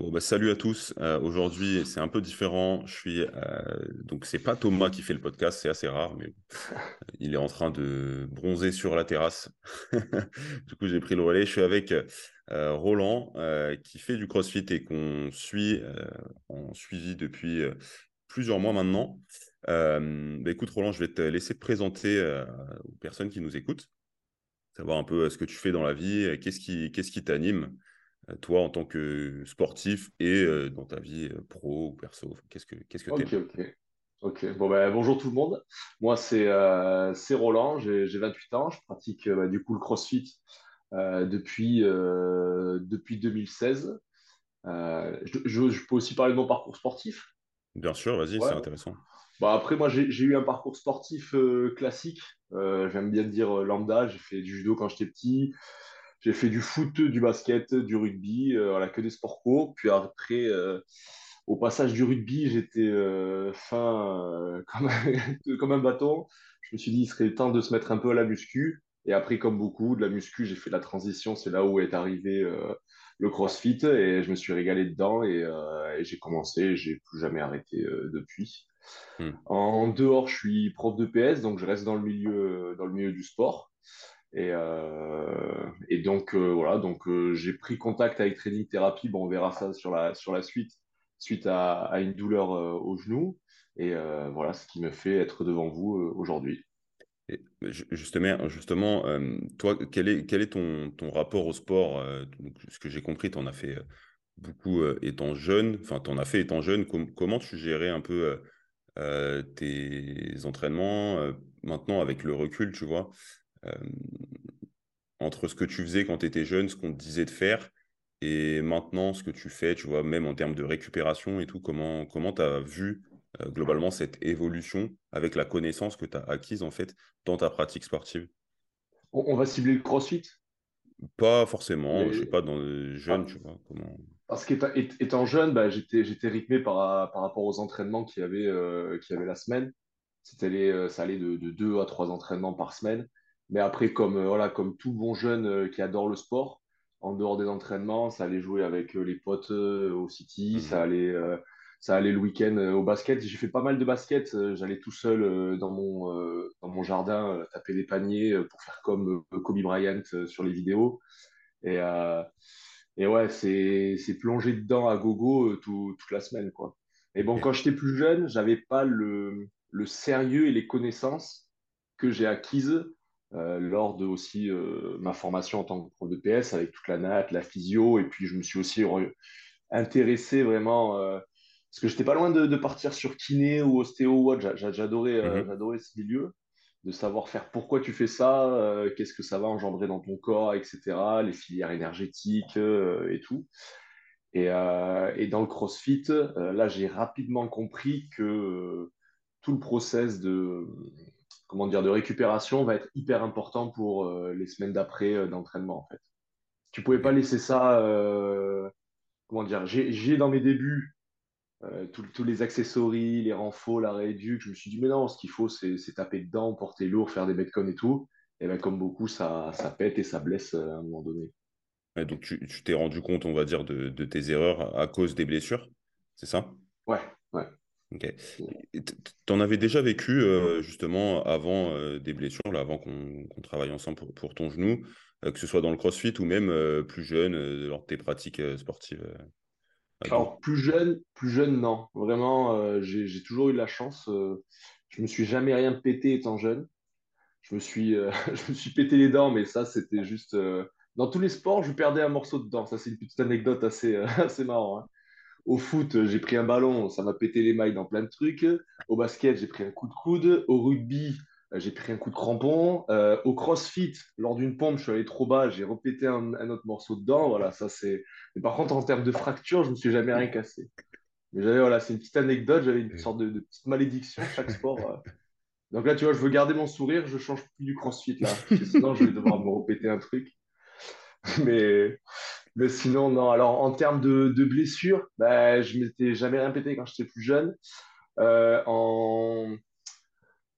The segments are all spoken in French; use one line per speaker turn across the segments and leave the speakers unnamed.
Bon, bah, salut à tous. Euh, aujourd'hui, c'est un peu différent. Je suis euh, donc c'est pas Thomas qui fait le podcast, c'est assez rare, mais il est en train de bronzer sur la terrasse. du coup, j'ai pris le relais. Je suis avec euh, Roland qui fait du CrossFit et qu'on suit en suivi depuis plusieurs mois maintenant. Bah, écoute, Roland, je vais te laisser te présenter aux personnes qui nous écoutent, savoir un peu ce que tu fais dans la vie, qu'est-ce qui qu'est-ce qui t'anime. Euh, toi, en tant que sportif et euh, dans ta vie euh, pro ou perso Qu'est-ce que qu'est-ce que
Ok, ok. Ok, bon ben, bonjour tout le monde. Moi, c'est c'est Roland, j'ai 28 ans, je pratique bah, du coup le CrossFit depuis, depuis 2016. Je, je- peux aussi parler de mon parcours sportif?
Bien sûr, vas-y,
Ouais.
c'est intéressant.
Bah, après, moi, j'ai j'ai eu un parcours sportif classique. j'aime bien dire lambda. J'ai fait du judo quand j'étais petit. J'ai fait du foot, du basket, du rugby, euh, voilà, que des sports co. Puis après, euh, au passage du rugby, j'étais euh, fin comme, un, comme un bâton. Je me suis dit, il serait temps de se mettre un peu à la muscu. Et après, comme beaucoup, de la muscu, j'ai fait la transition. C'est là où est arrivé euh, le CrossFit et je me suis régalé dedans et, euh, et j'ai commencé. J'ai plus jamais arrêté euh, depuis.
Hmm.
En dehors, je suis prof de PS, donc je reste dans le milieu, dans le milieu du sport. Et, euh, et donc, euh, voilà, donc euh, j'ai pris contact avec Training Therapy. Bon, on verra ça sur la, sur la suite, suite à, une douleur au genou. Et voilà ce qui me fait être devant vous aujourd'hui.
Justement, justement toi, quel est, quel est ton, ton rapport au sport Ce que j'ai compris, tu en as fait beaucoup étant jeune, enfin, tu en as fait étant jeune. comment tu gérais un peu tes entraînements maintenant avec le recul, tu vois? Entre ce que tu faisais quand tu étais jeune, ce qu'on te disait de faire, et maintenant ce que tu fais, tu vois, même en termes de récupération et tout, comment comment tu as vu euh, globalement cette évolution avec la connaissance que tu as acquise en fait dans ta pratique sportive?
On, on va cibler le CrossFit?
Pas forcément, je sais pas, dans les jeunes,
Ah,
tu vois, comment...
parce qu'étant jeune, bah, j'étais rythmé par, par rapport aux entraînements qu'il y avait, euh, y avait la semaine. C'était euh, ça allait de, de deux à trois entraînements par semaine. Mais après, comme, euh, voilà, comme tout bon jeune euh, qui adore le sport, en dehors des entraînements, ça allait jouer avec euh, les potes au City,
Mhm.
ça allait, ça allait le week-end au basket. J'ai fait pas mal de basket. J'allais tout seul dans mon, dans mon jardin taper des paniers pour faire comme Kobe Bryant sur les vidéos. Et, euh, et ouais, c'est, c'est plongé dedans à gogo tout- toute la semaine, quoi. Et bon, quand j'étais plus jeune, j'avais pas le, le sérieux et les connaissances que j'ai acquises lors de aussi euh, ma formation en tant que prof de PS avec toute la natte, la physio, et puis je me suis aussi re- intéressé vraiment euh, parce que j'étais pas loin de, de partir sur kiné ou ostéo ou autre. J'adorais, euh,
Mhm.
j'adorais ce milieu de savoir faire pourquoi tu fais ça, euh, qu'est-ce que ça va engendrer dans ton corps, etc., les filières énergétiques euh, et tout. Et, euh, et dans le CrossFit, euh, là, j'ai rapidement compris que euh, tout le process de, comment dire, de récupération va être hyper important pour euh, les semaines d'après euh, d'entraînement, en fait. Tu pouvais pas laisser ça, euh, comment dire, j'ai dans mes débuts tous les accessoires, les renforts, la rééduque. Je me suis dit, mais non, ce qu'il faut, c'est taper dedans, porter lourd, faire des metcons et tout. Et ben, comme beaucoup, ça, ça pète et ça blesse à un moment donné.
Ouais, donc tu tu t'es rendu compte, on va dire, de, de tes erreurs à cause des blessures, c'est ça?
Ouais, ouais.
Ok. Et t- T'en avais déjà vécu euh, justement avant euh, des blessures, là, avant qu'on travaille ensemble pour, pour ton genou, euh, que ce soit dans le CrossFit ou même plus jeune, lors de tes pratiques sportives.
Alors, plus jeune, plus jeune, non. Vraiment, j'ai toujours eu de la chance. je me suis jamais rien pété étant jeune. Je me suis, je me suis pété les dents, mais ça, c'était juste. Dans tous les sports, je perdais un morceau de dent. Ça, c'est une petite anecdote assez, assez marrant. hein. Au foot, j'ai pris un ballon, ça m'a pété les mailles dans plein de trucs. Au basket, j'ai pris un coup de coude. Au rugby, euh, j'ai pris un coup de crampon. Euh, au crossfit, lors d'une pompe, je suis allé trop bas, j'ai repété un, autre morceau de dent. Voilà, ça c'est. Mais par contre, en termes de fracture, je me suis jamais rien cassé. Mais j'avais, voilà, c'est une petite anecdote, j'avais une sorte de, petite malédiction chaque sport. euh. Donc là, tu vois, je veux garder mon sourire, je change plus du crossfit là, sinon, je vais devoir me repéter un truc. Mais, mais sinon, non. Alors, en termes de, de blessures, bah, je m'étais jamais rien pété quand j'étais plus jeune. Euh, en,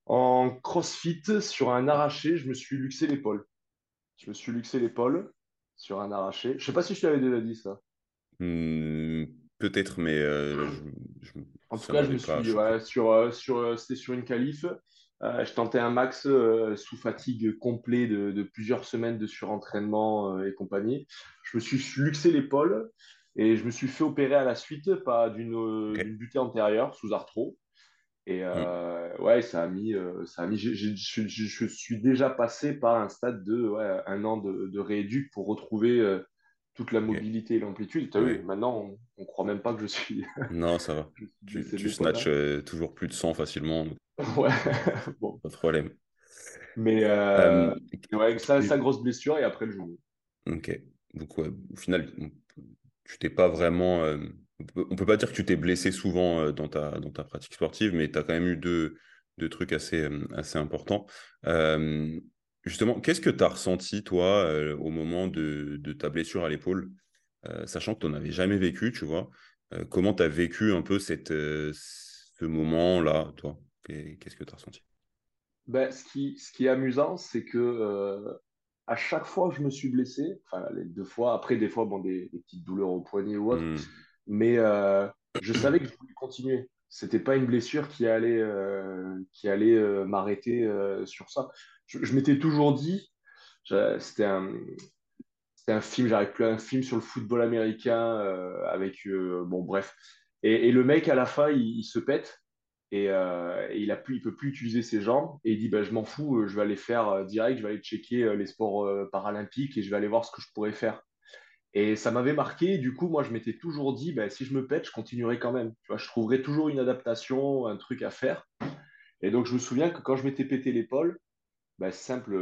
en crossfit, sur un arraché, je me suis luxé l'épaule. Je me suis luxé l'épaule sur un arraché. Je sais pas si je t'avais déjà dit ça.
Hmm, peut-être, mais euh, je,
En tout cas, je me suis sur, sur, c'était sur une qualif. Je tentais un max sous fatigue complet de, plusieurs semaines de surentraînement et compagnie. Je me suis luxé l'épaule et je me suis fait opérer à la suite pas d'une butée antérieure sous arthro. Et euh, mm. ouais, ça a mis, euh, ça a mis. Je suis déjà passé par un stade de ouais, un an de, de rééduc pour retrouver euh, toute la mobilité et l'amplitude. Tu as vu, maintenant, on, ne croit même pas que je suis.
non, ça va. tu, tu snatches toujours plus de sang facilement.
ouais,
bon. Pas de problème.
Mais ouais, ça, sa grosse blessure et après le genou.
Ok. Donc, au final, tu t'es pas vraiment on peut, pas dire que tu t'es blessé souvent euh, dans ta, dans ta pratique sportive, mais tu as quand même eu deux, deux trucs assez, euh, assez importants. Euh, justement, qu'est-ce que tu as ressenti, toi, au moment de, de, ta blessure à l'épaule, sachant que tu n'en avais jamais vécu, tu vois Comment tu as vécu un peu cette, ce moment-là, toi? Qu'est-ce que tu as ressenti?
Ben, ce, qui, ce qui est amusant, c'est que à chaque fois que je me suis blessé, enfin les deux fois, après des fois, bon, des, petites douleurs au poignet ou autre, mmh mais euh, je savais que je voulais continuer. C'était pas une blessure qui allait, euh, qui allait euh, m'arrêter sur ça. Je, m'étais toujours dit, c'était un, un film, j'arrive plus, un film sur le football américain avec, bon bref. Et, le mec à la fin, il, se pète et, il a plus, il peut plus utiliser ses jambes et il dit bah, je m'en fous, je vais aller faire direct, je vais aller checker les sports paralympiques et je vais aller voir ce que je pourrais faire. Et ça m'avait marqué. Du coup, moi, je m'étais toujours dit, ben, si je me pète, je continuerai quand même. Tu vois, je trouverai toujours une adaptation, un truc à faire. Et donc, je me souviens que quand je m'étais pété l'épaule, ben, simple,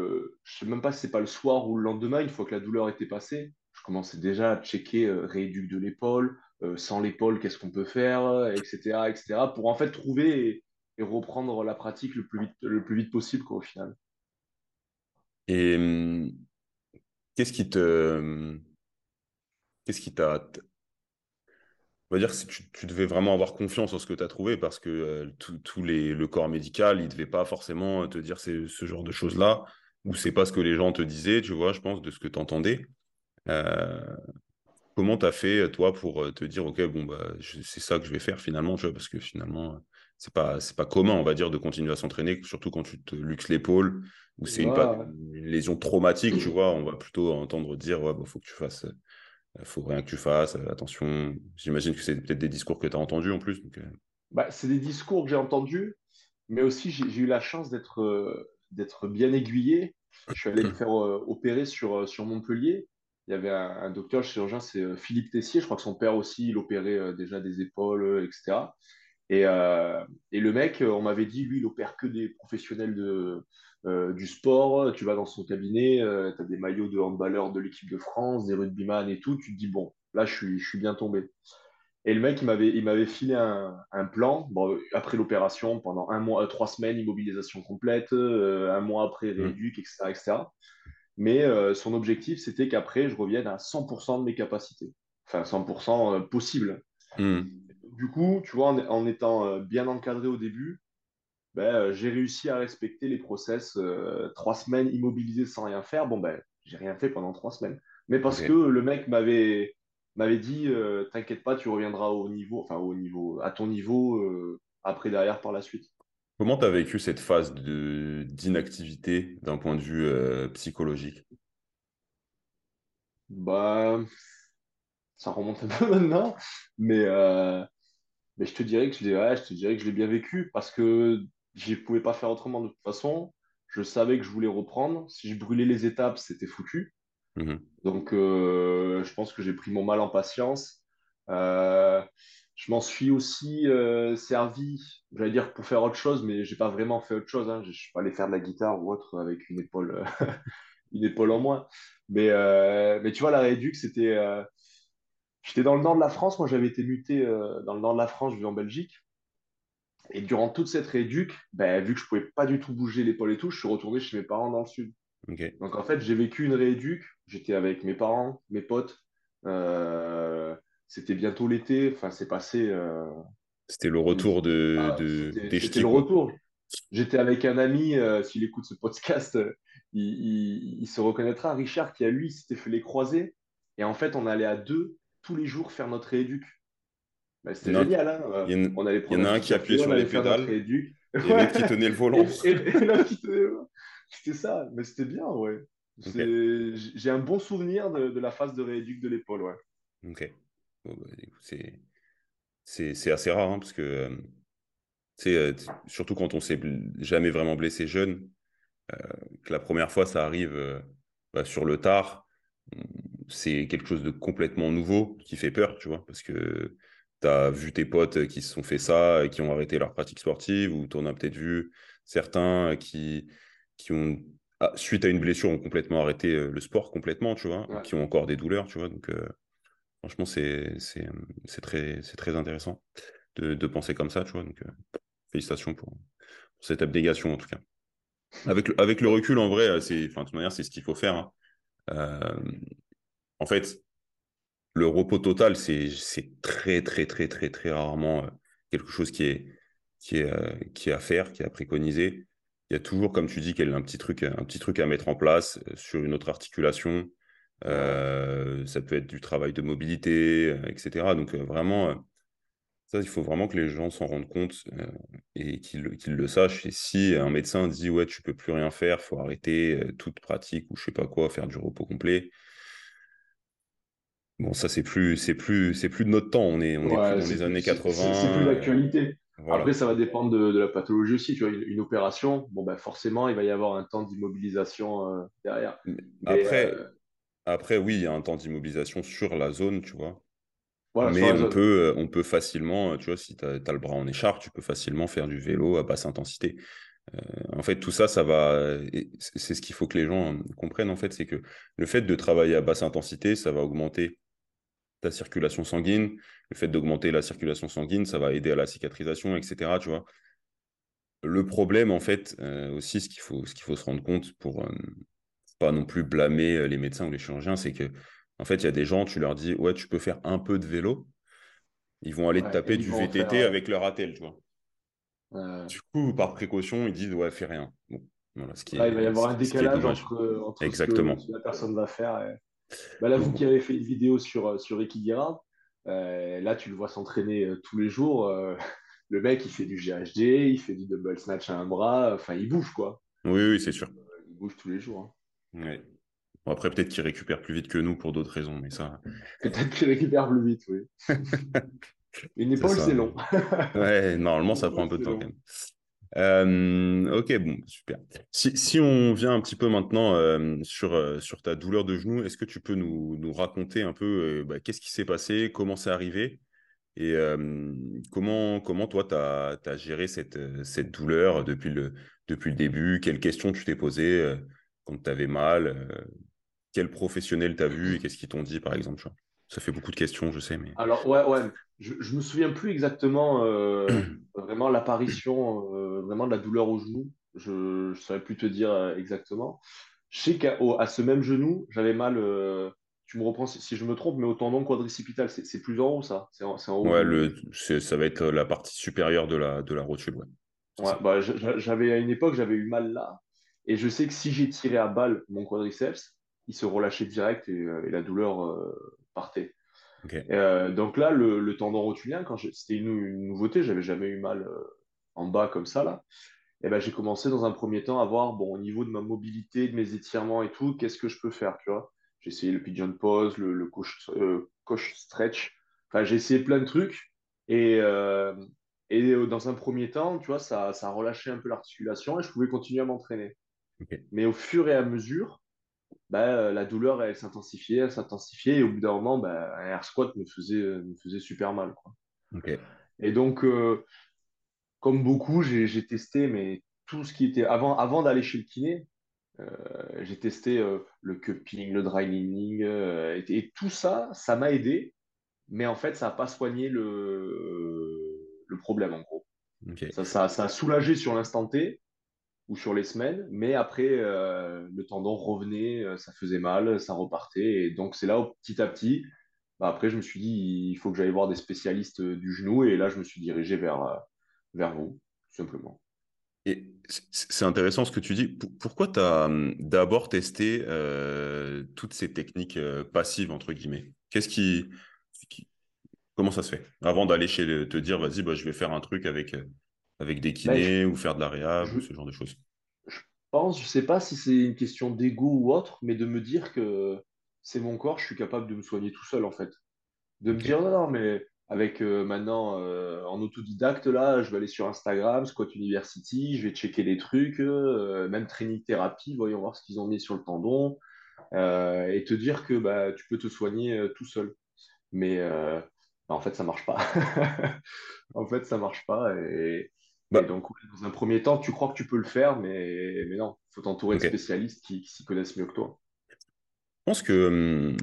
je sais même pas si c'est pas le soir ou le lendemain, une fois que la douleur était passée, commençais déjà à checker euh, rééduc de l'épaule, euh, sans l'épaule, qu'est-ce qu'on peut faire, etc., etc., pour en fait trouver et, reprendre la pratique le plus vite, le plus vite possible, quoi, au final.
Et hum, qu'est-ce qui te hum, Qu'est-ce qui t'a. On va dire que tu, devais vraiment avoir confiance en ce que tu as trouvé parce que euh, tout, les, le corps médical, il ne devait pas forcément te dire ce genre de choses-là, ou c'est pas ce que les gens te disaient, tu vois, je pense, de ce que tu entendais. Euh, comment tu as fait, toi, pour euh, te dire, OK, bon, bah, c'est ça que je vais faire finalement, tu vois, parce que finalement, c'est pas, c'est pas commun, on va dire, de continuer à s'entraîner, surtout quand tu te luxes l'épaule, ou c'est une, lésion traumatique, tu vois, on va plutôt entendre dire, il bah, faut que tu fasses faut rien que tu fasses, euh, attention. J'imagine que c'est peut-être des discours que tu as entendus en plus. Euh.
Bah, c'est des discours que j'ai entendus, mais aussi j'ai eu la chance d'être euh, d'être bien aiguillé. Je suis allé me faire opérer sur, sur Montpellier. Il y avait un, docteur chirurgien, c'est Philippe Tessier. Je crois que son père aussi, il opérait déjà des épaules, etc. Et, et le mec, on m'avait dit, lui, il opère que des professionnels de, euh, du sport, tu vas dans son cabinet, euh, tu as des maillots de handballeurs de l'équipe de France, des rugbyman et tout, tu te dis, bon, là, je suis, je suis bien tombé. Et le mec, il m'avait, il m'avait filé un, un plan. Bon, après l'opération, pendant un mois, trois semaines, immobilisation complète, euh, un mois après rééduc, etc., etc. Mais son objectif, c'était qu'après, je revienne à 100% de mes capacités. Enfin, 100% possible. Mmh. Du coup, tu vois, en, en étant bien encadré au début, ben, euh, j'ai réussi à respecter les process euh, trois semaines immobilisé sans rien faire. Bon, ben, j'ai rien fait pendant trois semaines. Mais parce que le mec m'avait m'avait dit euh, T'inquiète pas, tu reviendras au niveau, enfin, au niveau, à ton niveau après, derrière, par la suite.
Comment tu as vécu cette phase de, d'inactivité d'un point de vue psychologique?
Bah, ça remonte un peu maintenant, mais, mais je te dirais que je, je te dirais que je l'ai bien vécu parce que je ne pouvais pas faire autrement de toute façon. Je savais que je voulais reprendre. Si je brûlais les étapes, c'était foutu. Mhm. Donc, euh, je pense que j'ai pris mon mal en patience. Euh, je m'en suis aussi euh, servi, j'allais dire pour faire autre chose, mais j'ai pas vraiment fait autre chose. Hein. Je ne suis pas allé faire de la guitare ou autre avec une épaule, une épaule en moins. Mais, mais tu vois, la réduc, c'était. J'étais dans le nord de la France. Moi, j'avais été muté dans le nord de la France, je vis en Belgique. Et durant toute cette rééduque, ben, vu que je pouvais pas du tout bouger l'épaule et tout, je suis retourné chez mes parents dans le sud. Donc en fait, j'ai vécu une rééduque. J'étais avec mes parents, mes potes. Euh, c'était bientôt l'été. Enfin, c'est passé. Euh,
c'était le retour de, ah,
C'était le retour. J'étais avec un ami. Euh, s'il écoute ce podcast, il, se reconnaîtra. Richard, qui a lui s'était fait les croisés. Et en fait, on allait à deux tous les jours faire notre rééduc. Bah, c'était génial. Hein
il y, en, a, il y en a un qui appuyait sur les pédales et l'autre qui tenait le volant.
C'était ça, mais c'était bien, ouais. J'ai un bon souvenir de, la phase de rééduc de l'épaule, ouais.
Ok. Bah, c'est assez rare, hein, parce que, euh, euh surtout quand on s'est jamais vraiment blessé jeune, euh, que la première fois ça arrive euh, bah, sur le tard, c'est quelque chose de complètement nouveau qui fait peur, tu vois, parce que tu as vu tes potes qui se sont fait ça et qui ont arrêté leur pratique sportive, ou tu en as peut-être vu certains qui, qui ont, ah, suite à une blessure, ont complètement arrêté le sport complètement, tu vois, qui ont encore des douleurs, tu vois. Donc, euh, franchement, c'est très, très intéressant de, penser comme ça, tu vois. Félicitations pour, cette abnégation, en tout cas. Avec le, recul, en vrai, c'est, de c'est ce qu'il faut faire. Hein. en fait, le repos total, c'est très, très, très, très, très rarement quelque chose qui est, qui, est, qui à faire, qui est à préconiser. Il y a toujours, comme tu dis, un petit truc, un petit truc à mettre en place sur une autre articulation. Ça peut être du travail de mobilité, etc. Donc vraiment, ça, il faut vraiment que les gens s'en rendent compte et qu'ils le sachent. Et si un médecin dit ouais, tu peux plus rien faire, faut arrêter toute pratique ou je sais pas quoi, faire du repos complet, Bon, ça, c'est plus, c'est plus, c'est plus de notre temps. On est, on est plus dans les années 80.
C'est plus l'actualité. Après, ça va dépendre de, la pathologie aussi. Tu vois, une, opération, bon, ben, forcément, il va y avoir un temps d'immobilisation euh, derrière.
après, euh, après, oui, il y a un temps d'immobilisation sur la zone, tu vois. Mais on peut, on peut facilement, tu vois, si tu as, le bras en écharpe, tu peux facilement faire du vélo à basse intensité. Euh, en fait, tout ça, ça va. C'est ce qu'il faut que les gens comprennent, en fait, c'est que le fait de travailler à basse intensité, ça va augmenter ta circulation sanguine. Le fait d'augmenter la circulation sanguine, ça va aider à la cicatrisation, etc. Tu vois. Le problème, en fait, euh, aussi, ce qu'il faut, ce qu'il faut se rendre compte pour euh, pas non plus blâmer euh, les médecins ou les chirurgiens, c'est que, en fait, il y a des gens, tu leur dis, ouais, tu peux faire un peu de vélo. Ils vont aller te taper du VTT avec leur attel, tu vois. Du coup, par précaution, ils disent, ouais, fais rien. Bon,
voilà, ce qui il va y avoir un décalage entre, entre,
Exactement.
ce que la personne va faire. Et... Bah là, vous qui avez fait une vidéo sur, euh, sur Ekigira, euh, là, tu le vois s'entraîner euh, tous les jours. le mec, il fait du GHD, il fait du double snatch à un bras. Enfin, il bouge, quoi.
Oui, oui, c'est sûr.
Il bouge tous les jours.
Hein. Après, peut-être qu'il récupère plus vite que nous pour d'autres raisons, mais ça.
peut-être qu'il récupère plus vite, oui. Une épaule, c'est long.
ouais, normalement, ça prend un peu de temps quand même. Euh, ok, bon, super. Si, si, on vient un petit peu maintenant euh, sur, euh, sur ta douleur de genou, est-ce que tu peux nous, nous raconter un peu bah, qu'est-ce qui s'est passé, comment c'est arrivé et comment, comment toi, tu as, as, géré cette, cette douleur depuis le, depuis le début? Quelles questions tu t'es posées quand tu avais mal Quel professionnel t'as vu et qu'est-ce qu'ils t'ont dit, par exemple Ça fait beaucoup de questions, je sais. Mais...
Alors, ouais, ouais je, ne me souviens plus exactement euh, vraiment l'apparition euh, vraiment de la douleur au genou. Je ne saurais plus te dire euh, exactement. Je sais qu'à à ce même genou, j'avais mal. tu me reprends si, je me trompe, mais au tendon quadricipital, c'est plus en haut ça? C'est en,
haut? Ouais, le, ça va être la partie supérieure de la, de la rotule. Ouais.
ouais bah, j'avais à une époque, j'avais eu mal là. Et je sais que si j'ai tiré à balle mon quadriceps, il se relâchait direct et, et la douleur partait. Euh, donc là, le, tendon rotulien, quand c'était une, une, nouveauté, j'avais jamais eu mal euh, en bas comme ça là. Et ben j'ai commencé dans un premier temps à voir, bon, au niveau de ma mobilité, de mes étirements et tout, qu'est-ce que je peux faire, tu vois. J'ai essayé le pigeon pose, le, le coach, euh, stretch. Enfin, j'ai essayé plein de trucs. Et, et dans un premier temps, tu vois, ça, ça a relâché un peu l'articulation et je pouvais continuer à m'entraîner. Mais au fur et à mesure, bah, euh, la douleur, elle s'intensifiait, elle s'intensifiait, et au bout d'un moment, bah, un air squat me faisait, me faisait super mal. Quoi. Et donc, euh, comme beaucoup, j'ai testé, mais tout ce qui était avant, avant d'aller chez le kiné, euh, j'ai testé le cupping, le dry leaning, et, tout ça, ça m'a aidé, mais en fait, ça n'a pas soigné le, le problème, en gros. Ça, ça, ça, a soulagé sur l'instant T, ou sur les semaines, mais après, euh, le tendon revenait, euh, ça faisait mal, ça repartait. Et donc, c'est là où petit à petit, bah, après, je me suis dit, il faut que j'aille voir des spécialistes euh, du genou. Et là, je me suis dirigé vers, vers vous, tout simplement.
Et c'est intéressant ce que tu dis. Pourquoi tu as hum, d'abord testé toutes ces techniques passives, entre guillemets? Qu'est-ce qui Comment ça se fait? Avant d'aller chez le, te dire, vas-y, bah, je vais faire un truc avec, avec des
Ben,
kinés ou faire de la réhab ou
je,
ce genre de choses.
je pense, je sais pas si c'est une question d'ego ou autre, mais de me dire que c'est mon corps, je suis capable de me soigner tout seul en fait. De me dire non, non, mais avec euh, maintenant euh, en autodidacte là, je vais aller sur Instagram, Squat University, je vais checker les trucs, euh, même training thérapie, voyons voir ce qu'ils ont mis sur le tendon, et te dire que bah, tu peux te soigner tout seul. Mais bah, en fait, ça marche pas. En fait, ça marche pas. Et, et
bah,
donc, dans un premier temps, tu crois que tu peux le faire, mais, mais non, il faut t'entourer de
ok. Je
spécialistes qui, qui s'y connaissent mieux que toi.
pense que, hum,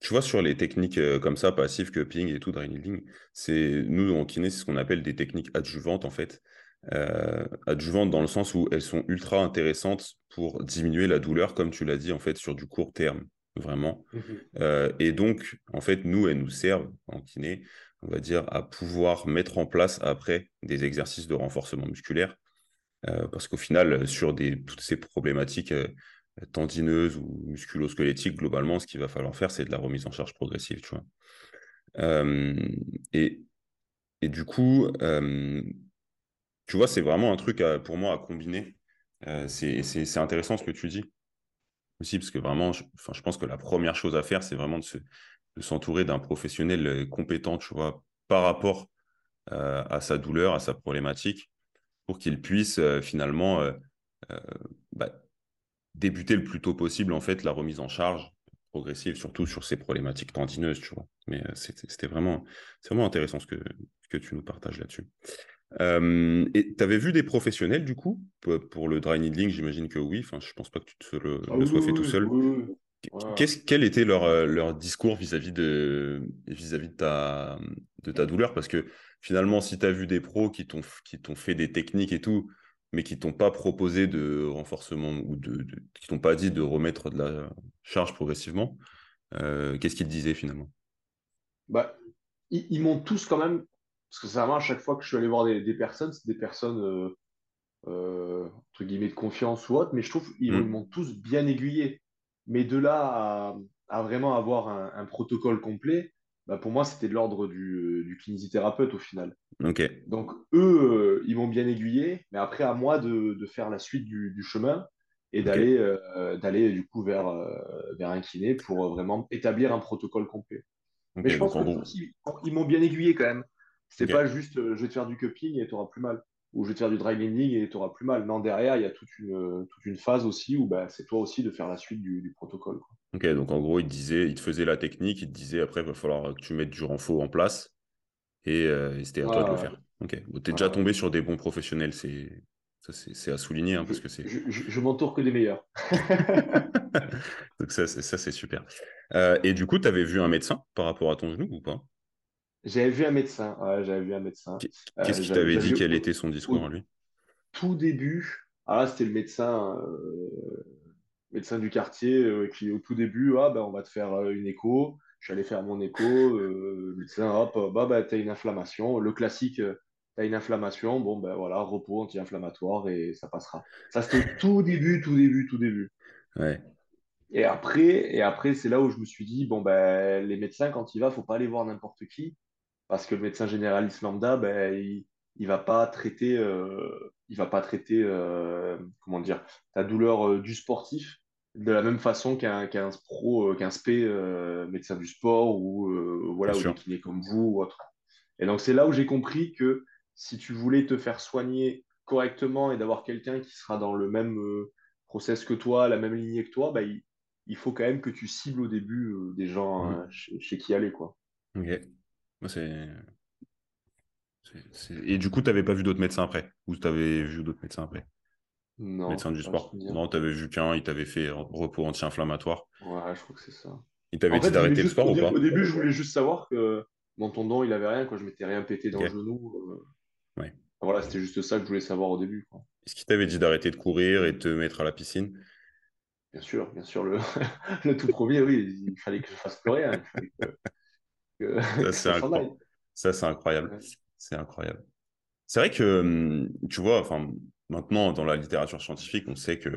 tu vois, sur les techniques euh, comme ça, passive, cupping et tout, dry c'est, nous, en kiné, c'est ce qu'on appelle des techniques adjuvantes, en fait. Euh, adjuvantes dans le sens où elles sont ultra intéressantes pour diminuer la douleur, comme tu l'as dit, en fait, sur du court terme, vraiment.
Mhm.
Euh, et donc, en fait, nous, elles nous servent en kiné, on va dire, à pouvoir mettre en place après des exercices de renforcement musculaire. Euh, parce qu'au final, sur des, toutes ces problématiques euh, tendineuses ou musculo-squelettiques, globalement, ce qu'il va falloir faire, c'est de la remise en charge progressive, tu vois. Euh, et, du coup, euh, tu vois, c'est vraiment un truc pour moi à combiner. Euh, c'est intéressant ce que tu dis aussi, parce que vraiment, je, je pense que la première chose à faire, c'est vraiment de se, de s'entourer d'un professionnel euh, compétent, tu vois, par rapport euh, à sa douleur, à sa problématique, pour qu'il puisse euh, finalement bah, débuter le plus tôt possible, en fait, la remise en charge progressive, surtout sur ces problématiques tendineuses, tu vois. Mais c'était vraiment, c'est vraiment intéressant ce que, que tu nous partages là-dessus. Euh, et tu avais vu des professionnels, du coup, pour, le dry needling, j'imagine que oui. Enfin, je pense pas que tu te le,
Ah
le
oui,
sois fait tout seul.
oui,
Qu'est-ce, quel était leur, euh, leur discours vis-à-vis de, vis-à-vis de ta, de ta douleur? Parce que finalement, si tu as vu des pros qui t'ont, fait des techniques et tout, mais qui t'ont pas proposé de renforcement ou de, de- qui t'ont pas dit de remettre de la charge progressivement, euh, qu'est-ce qu'ils te disaient finalement?
Bah, ils, ils m'ont tous quand même, parce que ça marche à chaque fois que je suis allé voir des, des personnes, c'est des personnes, euh, euh, entre guillemets, de confiance ou autre, mais je trouve qu'ils m'ont
Hmm
m'ont tous bien aiguillé. Mais de là à, à vraiment avoir un, un protocole complet, bah, pour moi, c'était de l'ordre du, du kinésithérapeute au final. Donc, eux, euh, ils m'ont bien aiguillé, mais après, à moi de, de faire la suite du, du chemin et euh, d'aller du coup vers, euh, vers un kiné pour vraiment établir un protocole complet. Mais je pense
en
que
gros,
tous, ils, ils m'ont bien aiguillé quand même. C'est pas juste euh, je vais te faire du cupping et tu auras plus mal. Ou je vais te faire du dry landing et tu auras plus mal. Non, derrière, il y a toute une, toute une phase aussi où bah, c'est toi aussi de faire la suite du, du protocole. quoi.
Ok, donc en gros, il te disait, il te faisait la technique, il te disait après, il va falloir que tu mettes du renfort en place et, euh, et c'était à toi de le faire. Ok, bon, t'es déjà tombé sur des bons professionnels, c'est à souligner hein,
Je,
parce que c'est
je, je, je m'entoure que des meilleurs.
donc ça, c'est ça, c'est super. Euh, et du coup, tu avais vu un médecin par rapport à ton genou ou pas?
J'avais vu un médecin. Ouais, j'avais vu un médecin.
Qu'est- Qu'est-ce
Euh, j'avais
t'avait dit? Quel était son discours à lui?
tout début. Ah là, c'était le médecin, euh, médecin du quartier euh, qui, au tout début, ah ben, on va te faire une écho. Je suis allé faire mon écho. le médecin, hop, bah, bah, t'as une inflammation. Le classique, euh, t'as une inflammation. Bon, ben voilà, repos anti-inflammatoire et ça passera. Ça, c'était tout début, tout début, tout début.
Ouais,
Et après, et après c'est là où je me suis dit, bon, ben, les médecins, quand il va, faut pas aller voir n'importe qui parce que le médecin généraliste lambda, ben, il, il va pas traiter, euh, il va pas traiter, euh, comment dire, ta douleur euh, du sportif de la même façon qu'un qu'un pro, euh, qu'un spé euh, médecin du sport ou euh,
bien
voilà ou
sûr.
kinés comme vous ou autre. Et donc c'est là où j'ai compris que si tu voulais te faire soigner correctement et d'avoir quelqu'un qui sera dans le même euh, process que toi, la même lignée que toi, ben, il, il faut quand même que tu cibles au début euh, des gens euh, chez, chez qui aller quoi.
C'est Et du coup, tu n'avais pas vu d'autres médecins après? Ou tu avais vu d'autres médecins après?
Non,
Médecin du
pas
sport? Non, tu avais vu qu'un, il t'avait fait repos anti-inflammatoire.
Ouais, je crois que c'est ça.
Il t'avait
En
dit
fait,
d'arrêter le sport ou
dé- au
pas?
début, je voulais juste savoir que mon tendon, il avait rien, quoi. Je m'étais rien pété dans le genou. euh.
Ouais.
Voilà, c'était juste ça que je voulais savoir au début.
Est-ce qu'il t'avait dit d'arrêter de courir et de te mettre à la piscine?
Bien sûr, bien sûr, le, le tout premier, oui, il fallait que je fasse plus rien, il fallait que, que,
Ça, c'est incroyable. Ça, c'est incroyable.
Ouais.
C'est incroyable. C'est vrai que, hum, tu vois, enfin, maintenant, dans la littérature scientifique, on sait que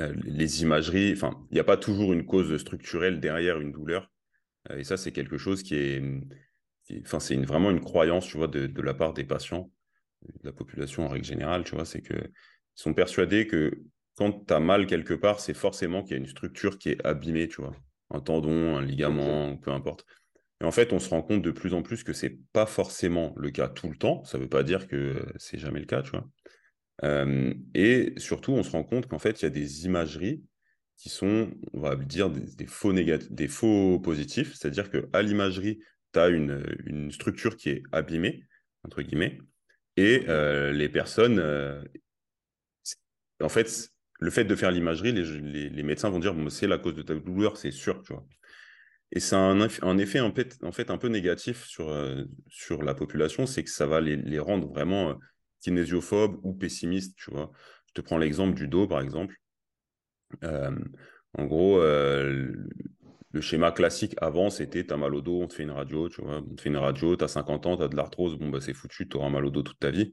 euh, les imageries, enfin, il n'y a pas toujours une cause structurelle derrière une douleur. Euh, et ça, c'est quelque chose qui est, hum, enfin, c'est vraiment une croyance, tu vois, de, de, la part des patients, de la population en règle générale, tu vois, c'est qu'ils sont persuadés que quand tu as mal quelque part, c'est forcément qu'il y a une structure qui est abîmée, tu vois, un tendon, un ligament, peu importe. Et en fait, on se rend compte de plus en plus que c'est pas forcément le cas tout le temps. Ça veut pas dire que c'est jamais le cas, tu vois. Euh, et surtout, on se rend compte qu'en fait, il y a des imageries qui sont, on va dire, des, faux, des faux positifs. C'est-à-dire qu'à l'imagerie, tu as une, une, structure qui est abîmée, entre guillemets, et euh, les personnes, euh, en fait, le fait de faire l'imagerie, les, les, médecins vont dire, bon, c'est la cause de ta douleur, c'est sûr, tu vois. Et c'est un, un, effet en fait, en fait un peu négatif sur, sur la population, c'est que ça va les, les rendre vraiment kinésiophobe ou pessimiste, tu vois. Je te prends l'exemple du dos, par exemple. Euh, en gros, euh, le schéma classique avant, c'était t'as mal au dos, on te fait une radio, tu vois. On te fait une radio, t'as 50 ans, t'as de l'arthrose, bon, bah c'est foutu, t'auras mal au dos toute ta vie.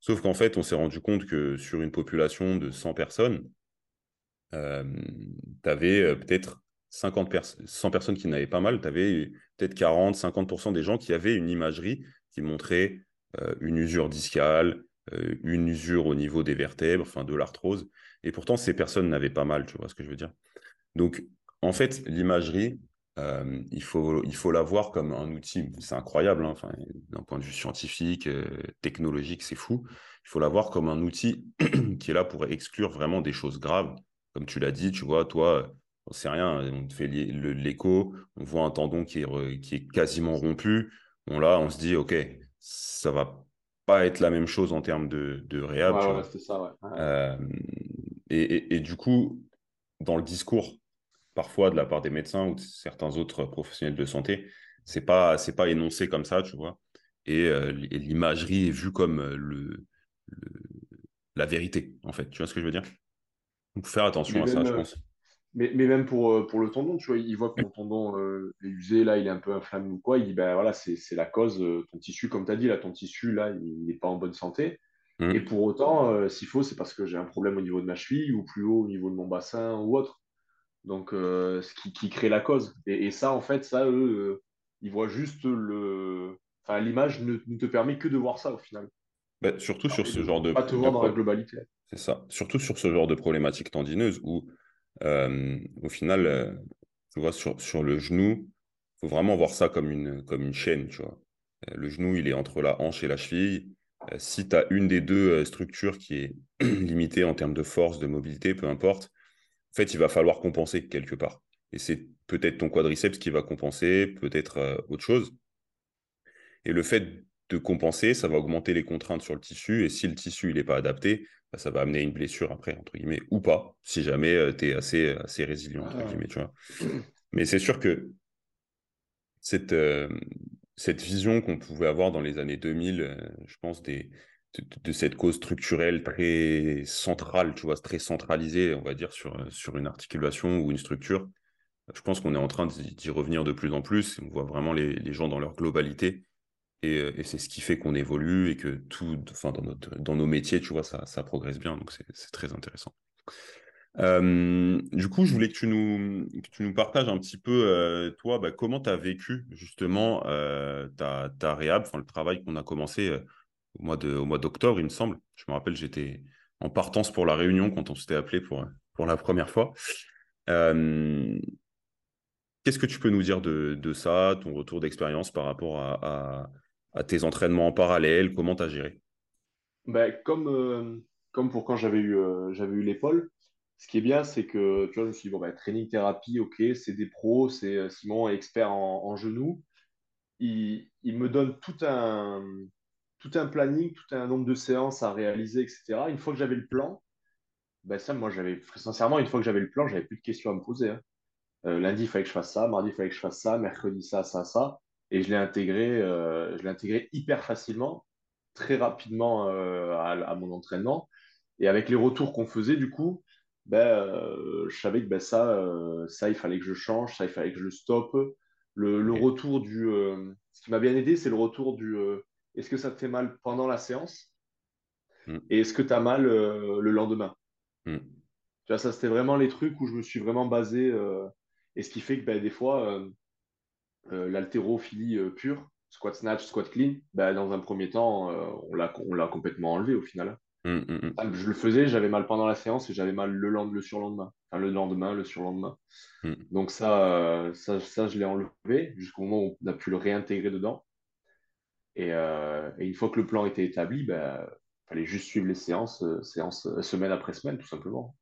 Sauf qu'en fait, on s'est rendu compte que sur une population de 100 personnes, euh, t'avais euh, peut-être 50 100 personnes qui n'avaient pas mal, tu avais peut-être 40, 50% des gens qui avaient une imagerie qui montrait euh, une usure discale, euh, une usure au niveau des vertèbres, enfin de l'arthrose. Et pourtant, ces personnes n'avaient pas mal, tu vois ce que je veux dire. Donc, en fait, l'imagerie, euh, il, faut, il faut la voir comme un outil. C'est incroyable, hein, d'un point de vue scientifique, technologique, c'est fou. Il faut la voir comme un outil qui est là pour exclure vraiment des choses graves. Comme tu l'as dit, tu vois, toi, on sait rien, on fait l'écho, on voit un tendon qui est, qui est quasiment rompu. On, là, on se dit, OK, ça va pas être la même chose en termes de, de réhab.
Euh,
et, du coup, dans le discours, parfois de la part des médecins ou de certains autres professionnels de santé, c'est pas c'est pas énoncé comme ça, tu vois. Et, euh, l'imagerie est vue comme euh, le, la vérité, en fait. Tu vois ce que je veux dire? Donc faire attention à ça, je pense.
Mais, mais, même pour, euh, pour le tendon, tu vois, il voit que ton tendon euh, est usé, là, il est un peu inflammé ou quoi. Il dit, ben voilà, c'est la cause, euh, ton tissu, comme tu as dit, là, ton tissu, là, il n'est pas en bonne santé. Mmh. Et pour autant, s'il faut, c'est parce que j'ai un problème au niveau de ma cheville ou plus haut au niveau de mon bassin ou autre. Donc, ce qui, qui, crée la cause. Et, et, ça, en fait, ça, eux, ils voient juste le. Enfin, l'image ne, ne, te permet que de voir ça au final.
Bah, surtout sur ce genre de.
Pas te voir dans la globalité.
C'est ça. Surtout sur ce genre de problématique tendineuse où euh, au final, euh, tu vois, sur, le genou, il faut vraiment voir ça comme une, comme une chaîne, tu vois. Euh, le genou, il est entre la hanche et la cheville. Si tu as une des deux structures qui est limitée en termes de force, de mobilité, peu importe, en fait, il va falloir compenser quelque part. Et c'est peut-être ton quadriceps qui va compenser, peut-être autre chose. Et le fait de compenser, ça va augmenter les contraintes sur le tissu. Et si le tissu n'est pas adapté, bah, ça va amener une blessure après, entre guillemets, ou pas, si jamais euh, tu es assez, assez résilient, entre ah. guillemets, tu vois. Mais c'est sûr que cette, euh, cette vision qu'on pouvait avoir dans les années 2000, euh, je pense, des, de, cette cause structurelle très centrale, tu vois, très centralisée, on va dire, sur, sur une articulation ou une structure, je pense qu'on est en train d'y revenir de plus en plus. On voit vraiment les, les gens dans leur globalité euh, et, c'est ce qui fait qu'on évolue et que tout, enfin, dans, notre, dans nos métiers, tu vois, ça, ça progresse bien. Donc, c'est très intéressant. Euh, du coup, je voulais que tu nous, que tu nous partages un petit peu, euh, toi, bah, comment tu as vécu justement ta, ta réhab, le travail qu'on a commencé au mois d'octobre, il me semble. Je me rappelle, j'étais en partance pour la réunion quand on s'était appelé pour, pour la première fois. Qu'est-ce que tu peux nous dire de, de ça, ton retour d'expérience par rapport à, à tes entraînements en parallèle Comment tu as géré?
Ben, comme, euh, comme pour quand j'avais eu, euh, eu l'épaule, ce qui est bien, c'est que tu vois, je me suis dit, bon, ben, training thérapie, ok, c'est des pros, c'est euh, Simon, expert en, en genoux. Il, il, me donne tout un, tout un planning, tout un nombre de séances à réaliser, etc. Une fois que j'avais le plan, ben ça, moi, j'avais, sincèrement, une fois que j'avais le plan, j'avais plus de questions à me poser. Hein. lundi, il fallait que je fasse ça, mardi, il fallait que je fasse ça, mercredi, ça, ça, ça et je l'ai intégré, euh, je l'ai intégré hyper facilement, très rapidement euh, à, mon entraînement. Et avec les retours qu'on faisait, du coup, ben, euh, je savais que ben, ça, ça, il fallait que je change, ça, il fallait que je stoppe. Le, le retour du. ce qui m'a bien aidé, c'est le retour du. est-ce que ça te fait mal pendant la séance? Mm. Et est-ce que tu as mal le lendemain? Mm. Tu vois, ça, c'était vraiment les trucs où je me suis vraiment basé. et ce qui fait que ben, des fois, l'haltérophilie euh, pure, squat snatch, squat clean, bah, dans un premier temps, on l'a complètement enlevé au final.
Hum, hum, hum.
Ah, je le faisais, j'avais mal pendant la séance et j'avais mal le, le surlendemain. Enfin, le lendemain, le surlendemain. Donc ça, ça, ça, je l'ai enlevé jusqu'au moment où on a pu le réintégrer dedans. Et, et, une fois que le plan était établi, il bah, fallait juste suivre les séances, séances semaine après semaine, tout simplement.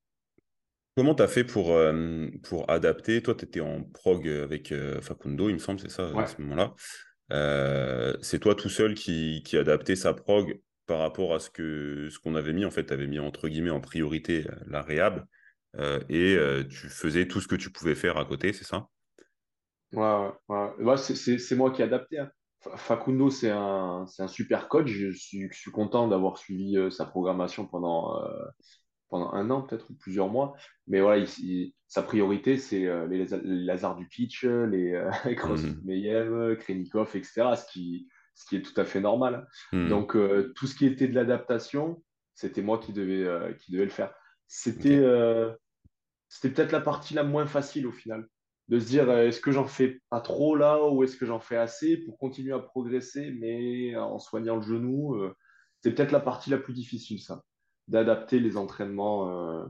Comment tu as fait pour, euh, pour adapter? Toi, tu étais en prog avec euh, Facundo, il me semble, c'est ça, à ce moment-là. Euh, c'est toi tout seul qui, qui adaptait sa prog par rapport à ce qu'on ce qu'on avait mis. En fait, tu avais mis entre guillemets en priorité la réhab et tu faisais tout ce que tu pouvais faire à côté, c'est ça?
Ouais, ouais. c'est moi qui ai adapté. Hein. Facundo, c'est un, un super coach. Je suis, je suis content d'avoir suivi sa programmation pendant, pendant un an, peut-être, ou plusieurs mois. Mais voilà, sa priorité, c'est euh, les, Lazare du Kitsch, les euh, mm. Meyev, Krenikov, etc. Ce qui, ce qui est tout à fait normal. Mm. Donc, euh, tout ce qui était de l'adaptation, c'était moi qui devais, euh, qui devais le faire. C'était c'était peut-être la partie la moins facile au final. De se dire, est-ce que j'en fais pas trop là ou est-ce que j'en fais assez pour continuer à progresser, mais en soignant le genou C'est peut-être la partie la plus difficile, ça d'adapter les entraînements euh,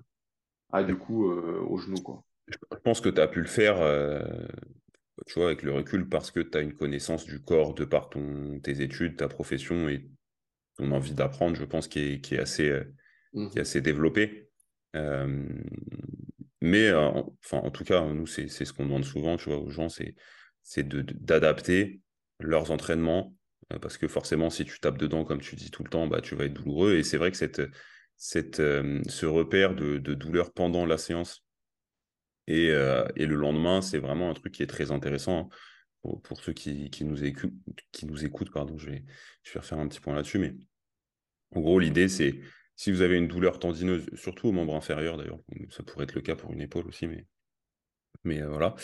à, du coup euh, au genou. Quoi.
Je pense que tu as pu le faire euh, tu vois, avec le recul parce que tu as une connaissance du corps de par ton, tes études, ta profession et ton envie d'apprendre, je pense, qui est, qui est, assez, qui est mmh. assez développée. mais enfin, en tout cas, nous, c'est ce qu'on demande souvent tu vois, aux gens, c'est d'adapter leurs entraînements parce que forcément, si tu tapes dedans, comme tu dis tout le temps, bah, tu vas être douloureux. Et c'est vrai que cette, euh, ce repère de, douleur pendant la séance et, euh, et le lendemain, c'est vraiment un truc qui est très intéressant hein, pour, ceux qui, nous écoutent. Pardon, je, vais, je refaire un petit point là-dessus. Mais en gros, l'idée, c'est si vous avez une douleur tendineuse, surtout au membre inférieur d'ailleurs, ça pourrait être le cas pour une épaule aussi, mais, mais euh, voilà.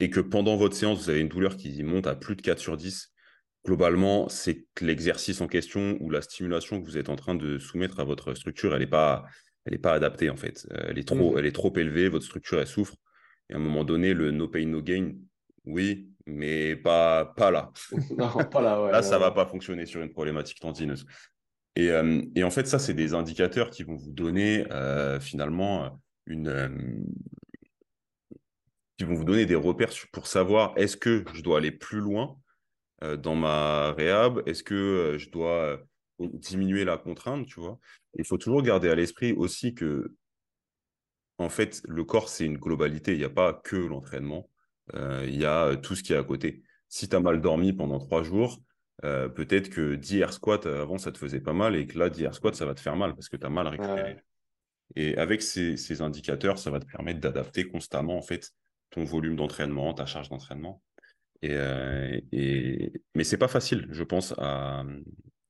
et que pendant votre séance, vous avez une douleur qui monte à plus de 4 sur 10, globalement, c'est que l'exercice en question ou la stimulation que vous êtes en train de soumettre à votre structure, elle n'est pas, elle pas adaptée en fait. Euh, elle est trop, mmh. elle est trop élevée, votre structure elle souffre. Et à un moment donné, le no pain no gain, oui, mais pas, pas là.
non, pas là.
là, ça ne va pas fonctionner sur une problématique tendineuse. Et, euh, et en fait, ça, c'est des indicateurs qui vont vous donner euh, finalement une, qui vont vous donner des repères pour savoir est-ce que je dois aller plus loin dans ma réhab Est-ce que euh, je dois euh, diminuer la contrainte, tu vois? Il faut toujours garder à l'esprit aussi que, en fait, le corps, c'est une globalité. Il n'y a pas que l'entraînement. il y a tout ce qui est à côté. Si tu as mal dormi pendant trois jours, peut-être que 10 air squat, avant, ça te faisait pas mal et que là, 10 air squat, ça va te faire mal parce que tu as mal récupéré. Et avec ces, ces, indicateurs, ça va te permettre d'adapter constamment, en fait, ton volume d'entraînement, ta charge d'entraînement. Et, euh, et, mais c'est pas facile, je pense, à,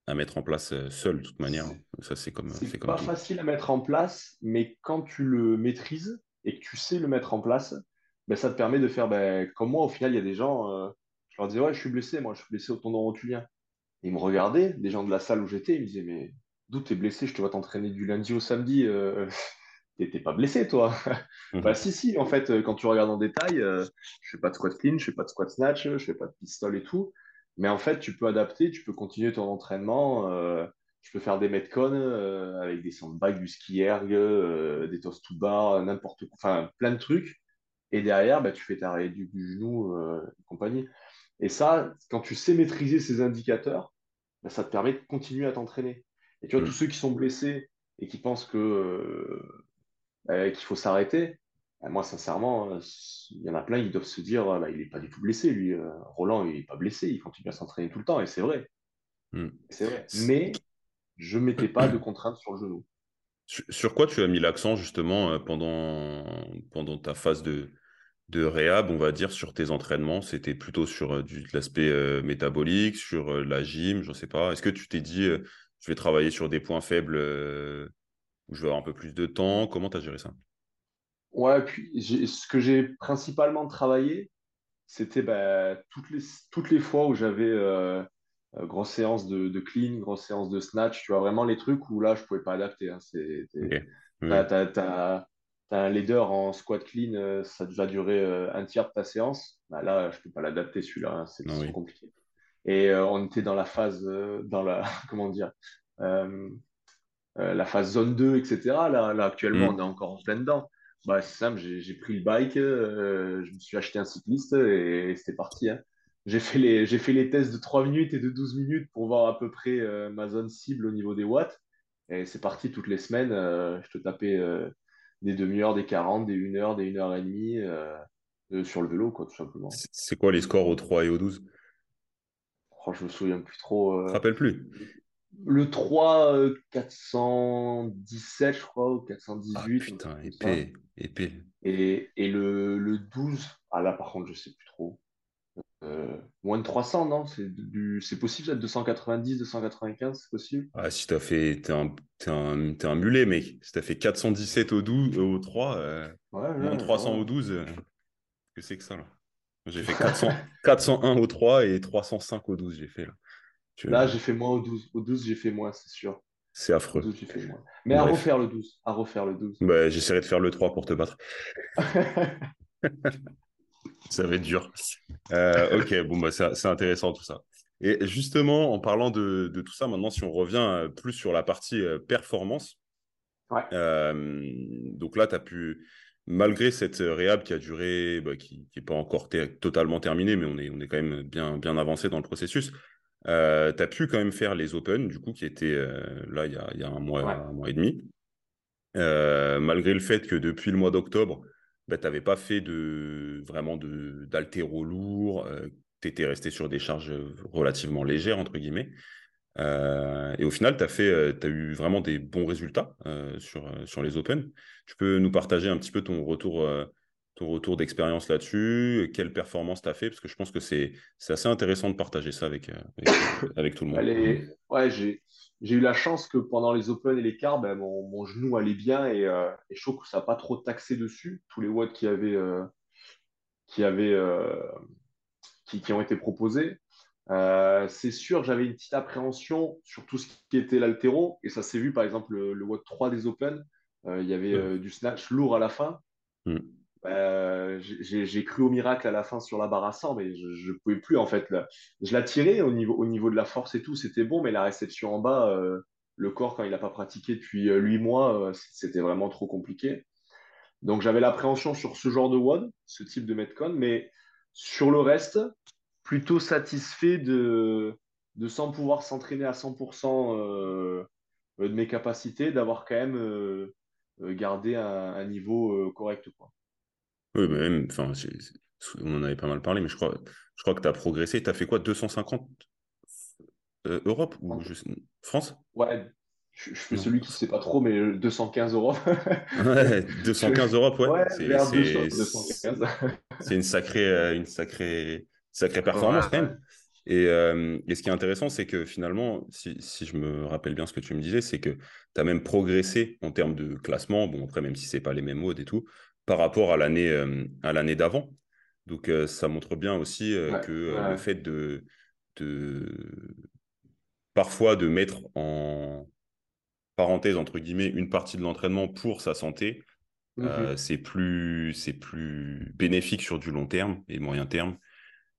à, mettre en place euh, seul, de toute manière. Ça, c'est comme.
C'est pas facile à mettre en place, mais quand tu le maîtrises et que tu sais le mettre en place, ben, ça te permet de faire. Ben, comme moi, au final, il y a des gens, euh, je leur disais, ouais, je suis blessé, moi, je suis blessé au tendon rotulien. Ils me regardaient, des gens de la salle où j'étais, ils me disaient, mais d'où t'es blessé? Je te vois t'entraîner du lundi au samedi. T'es pas blessé, toi. Mhm. bah, si, si, en fait, quand tu regardes en détail, euh, je fais pas de squat clean, je fais pas de squat snatch, je fais pas de pistol et tout. Mais en fait, tu peux adapter, tu peux continuer ton entraînement. Euh, tu peux faire des metcon euh, avec des sandbags, du ski erg, des toast to bar, n'importe quoi, enfin plein de trucs. Et derrière, bah, tu fais ta du, du genou et compagnie. Et ça, quand tu sais maîtriser ces indicateurs, bah, ça te permet de continuer à t'entraîner. Et tu vois, mhm. tous ceux qui sont blessés et qui pensent que euh, qu'il faut s'arrêter. Euh, moi, sincèrement, euh, il y en a plein qui doivent se dire bah, il n'est pas du tout blessé, lui. Roland, il n'est pas blessé, il continue à s'entraîner tout le temps, et c'est vrai. Hmm. C'est vrai. Mais je ne mettais pas de contraintes sur le genou.
Sur quoi tu as mis l'accent justement pendant, pendant ta phase de, de réhab, on va dire, sur tes entraînements? C'était plutôt sur du, l'aspect métabolique, sur la gym, je ne sais pas. Est-ce que tu t'es dit, je vais travailler sur des points faibles où je vais avoir un peu plus de temps? Comment tu as géré ça?
Ouais, puis ce que j'ai principalement travaillé, c'était bah, toutes, les, toutes les fois où j'avais euh, euh grosse séance de, de, clean, grosse séance de snatch, tu vois, vraiment les trucs où là, je ne pouvais pas adapter. Hein, un leader en squat clean, ça va durer un tiers de ta séance. Bah, là, je ne peux pas l'adapter celui-là, hein, c'est trop compliqué. Et on était dans la phase, dans la, comment dire, la phase zone 2, etc. Là, là actuellement, mm. on est encore en plein dedans. Bah, c'est simple, j'ai pris le bike, je me suis acheté un cycliste et, c'était parti. Hein. J'ai fait, les, fait les tests de 3 minutes et de 12 minutes pour voir à peu près ma zone cible au niveau des watts. Et c'est parti toutes les semaines. je te tapais des demi-heures, des 40, des 1 heure, des 1 heure et demie euh, sur le vélo, quoi, tout simplement.
C'est quoi les scores au 3 et au 12
oh, Je me souviens plus trop.
Euh... rappelle plus?
Le 3, 417, euh, je crois, ou 418. Ah,
putain, épais, épais.
Et, et le, le 12, ah là, par contre, je sais plus trop. Euh, moins de 300, non? C'est possible, ça, 290, 295, c'est possible?
Ah, Si t'as fait. T'es un, un, un, mulet, mec. Si t'as fait 417 au, 12, au 3, euh, moins 300 au 12, euh, que c'est que ça, là? J'ai fait 400, 401 au 3 et 305 au 12, j'ai fait, là.
Là, j'ai fait moins au 12. Au 12, j'ai fait moins, c'est sûr.
C'est affreux.
Mais à refaire le 12. À refaire le 12.
Bah, J'essaierai de faire le 3 pour te battre. ça va être dur. Euh, ok, bon, bah, c'est intéressant tout ça. Et justement, en parlant de, tout ça, maintenant, si on revient euh, plus sur la partie euh, performance, donc là, tu as pu, malgré cette réhab qui a duré, bah, qui n'est pas encore totalement terminée, mais on est, on est quand même bien, bien avancé dans le processus, tu as pu quand même faire les Open, du coup, qui étaient là il y a, y a, un, mois, un mois et demi. malgré le fait que depuis le mois d'octobre, bah, tu n'avais pas fait de, vraiment d'altéro lourd, euh, tu étais resté sur des charges relativement légères, entre guillemets. Euh, et au final, tu as, euh, as, eu vraiment des bons résultats sur, sur les Open. Tu peux nous partager un petit peu ton retour, ton retour d'expérience là-dessus, quelle performance tu as fait, parce que je pense que c'est assez intéressant de partager ça avec, avec, tout le monde.
Allez, ouais, j'ai eu la chance que pendant les Open et les quarts, ben, mon, genou allait bien et, euh, je trouve que ça n'a pas trop taxé dessus. Tous les watts qui, avaient, euh, qui, avaient, euh, qui, qui, ont été proposés. c'est sûr, j'avais une petite appréhension sur tout ce qui était l'altéro et ça s'est vu par exemple le, le, watt 3 des Open. il y avait du snatch lourd à la fin. Mm. Euh, j'ai cru au miracle à la fin sur la barre à 100, mais je ne pouvais plus en fait. Je la tirais au niveau, au niveau de la force et tout, c'était bon, mais la réception en bas, euh, le corps, quand il n'a pas pratiqué depuis 8 euh, mois, c'était vraiment trop compliqué. Donc j'avais l'appréhension sur ce genre de WOD, ce type de Metcon, mais sur le reste, plutôt satisfait de, sans pouvoir s'entraîner à 100% de mes capacités, d'avoir quand même gardé un, niveau correct.
Oui, mais même, enfin, on en avait pas mal parlé, mais je crois, je crois que tu as progressé. Tu as fait quoi 250 euh, Europe ou France?
Ouais, je, fais celui qui ne sait pas trop, mais 215 Europe.
ouais, 215 Europe, ouais. c'est une sacrée, euh, une sacrée, sacrée performance quand même. Et, euh, et, ce qui est intéressant, c'est que finalement, si, si, je me rappelle bien ce que tu me disais, c'est que tu as même progressé en termes de classement. Bon, après, même si ce n'est pas les mêmes modes et tout, par rapport à l'année euh, à l'année d'avant. Donc euh, ça montre bien aussi que le fait de, parfois de mettre en parenthèse entre guillemets une partie de l'entraînement pour sa santé, mmh c'est plus c'est plus bénéfique sur du long terme et moyen terme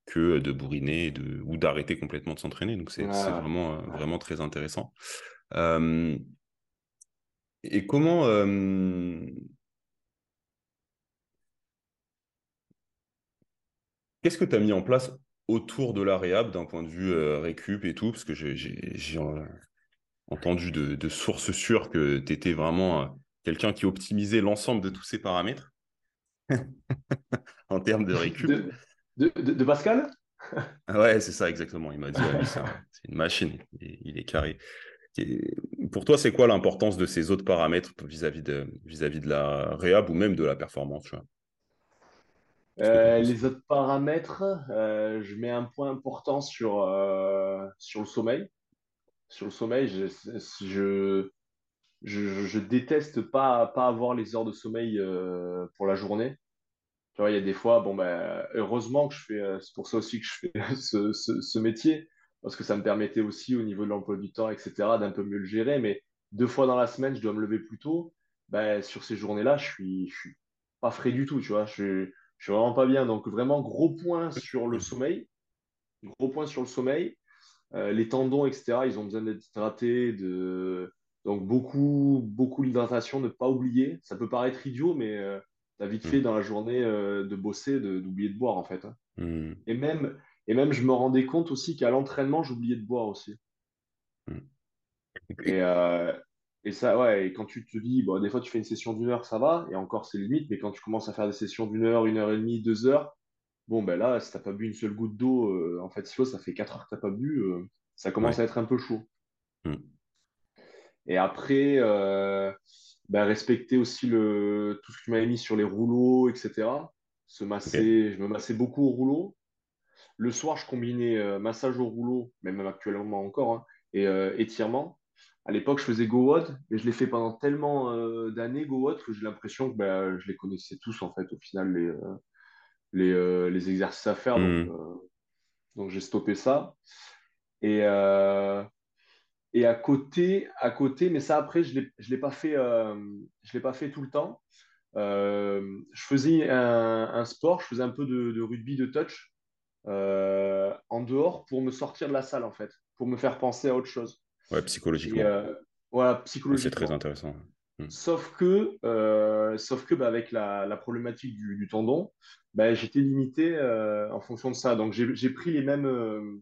que de bourriner de, ou d'arrêter complètement de s'entraîner. Donc c'est vraiment vraiment très intéressant. et comment Qu'est-ce que tu as mis en place autour de la réhab d'un point de vue euh, récup et tout? Parce que j'ai entendu de, sources sûres que tu étais vraiment euh, quelqu'un qui optimisait l'ensemble de tous ces paramètres en termes de récup.
De, Pascal?
Ah Ouais, c'est ça exactement. Il m'a dit, ah c'est une machine, il, est carré. pour toi, c'est quoi l'importance de ces autres paramètres vis-à-vis de, vis -vis de la réhab ou même de la performance tu vois?
Euh, les autres paramètres, euh, je mets un point important sur, euh, sur le sommeil. Sur le sommeil, je, je, je, déteste pas, pas avoir les heures de sommeil pour la journée. Il y a des fois, bon, ben, heureusement que je fais, c'est pour ça aussi que je fais ce, ce, ce, métier, parce que ça me permettait aussi au niveau de l'emploi du temps, etc., d'un peu mieux le gérer. Mais deux fois dans la semaine, je dois me lever plus tôt. ben, sur ces journées-là, je suis, je suis pas frais du tout, tu vois. Je, je suis vraiment pas bien. Donc, vraiment, gros point sur le sommeil. Gros point sur le sommeil. Euh, les tendons, etc., ils ont besoin d'être hydratés. De... Donc, beaucoup, beaucoup d'hydratation, ne pas oublier. Ça peut paraître idiot, mais euh, tu as vite fait
Mm.
dans la journée euh, de bosser, d'oublier de, boire, en fait. hein.
Mm.
Et même, et même, je me rendais compte aussi qu'à l'entraînement, j'oubliais de boire aussi.
Mm.
Et, euh, et ça, ouais, et quand tu te dis, bon, des fois, tu fais une session d'une heure, ça va, et encore, c'est limite, mais quand tu commences à faire des sessions d'une heure, une heure et demie, deux heures, bon, ben là, si t'as pas bu une seule goutte d'eau, euh, en fait, si ça fait quatre heures que t'as pas bu, euh, ça commence
Ouais.
à être un peu chaud.
Mm.
Et après, ben, respecter aussi le, tout ce que tu m'avais mis sur les rouleaux, etc. Se masser, je me massais beaucoup au rouleau. Le soir, je combinais euh, massage au rouleau, mais même actuellement encore, hein, et euh, étirement. À l'époque, je faisais GoWOD, mais je l'ai fait pendant tellement euh, d'années, GoWOD, que j'ai l'impression que ben, je les connaissais tous, en fait, au final, les, euh, les, les exercices à faire. Donc,
Mm.
euh, donc j'ai stoppé ça. Et, euh, et à côté, à côté, mais ça, après, je ne l'ai pas fait, euh, je l'ai pas fait tout le temps. Euh, je faisais un, un sport, je faisais un peu de, de rugby de touch euh, en dehors pour me sortir de la salle, en fait, pour me faire penser à autre chose.
Ouais,
Et
psychologiquement.
voilà,
Ouais, c'est très
psychologiquement.
intéressant. Mm.
Sauf que, euh, sauf que bah, avec la, la problématique du, du tendon, bah, j'étais limité euh, en fonction de ça. Donc j'ai j'ai pris les mêmes, euh,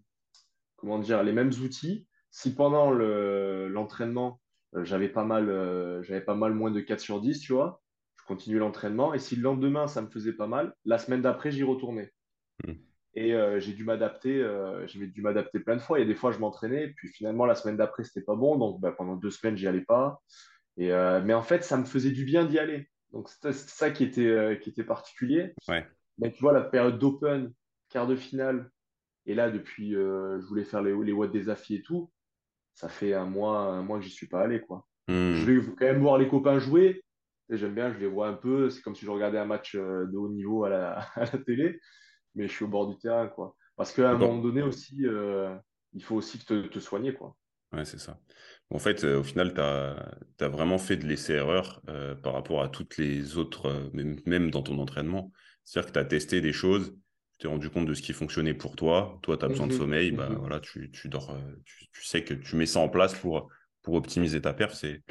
comment dire, les mêmes outils. Si pendant le- l'entraînement, euh, j'avais pas mal, euh, j'avais pas mal moins de 4 sur 10, tu vois, je continuais l'entraînement. Et si le lendemain, ça me faisait pas mal, la semaine d'après, j'y retournais.
Mm.
Et euh, j'ai dû m'adapter, euh, j'ai dû m'adapter plein de fois. Il y a des fois, je m'entraînais, puis finalement, la semaine d'après, c'était pas bon. Donc, bah, pendant deux semaines, j'y allais pas. Et, euh, mais en fait, ça me faisait du bien d'y aller. Donc, c'était ça qui était, qui était particulier.
Ouais.
Mais tu vois, la période d'Open, quart de finale, et là, depuis, je voulais faire les, les watts des affis et tout, ça fait un mois, un mois que j'y suis pas allé, quoi. Je
Mm.
vais quand même voir les copains jouer. J'aime bien, je les vois un peu. C'est comme si je regardais un match euh, de haut niveau à la, à la télé, mais je suis au bord du terrain, quoi. Parce qu'à un moment donné aussi, euh, il faut aussi te, te soigner, quoi.
Ouais, c'est ça. En fait, euh, au final, tu as, vraiment fait de l'essai-erreur euh, par rapport à toutes les autres, même, même dans ton entraînement. C'est-à-dire que tu as testé des choses, tu t'es rendu compte de ce qui fonctionnait pour toi. Toi, tu as besoin de
Mhm,
sommeil, bah
mhm,
voilà, tu, tu dors, euh, tu, tu sais que tu mets ça en place pour, pour optimiser ta perf. C'est...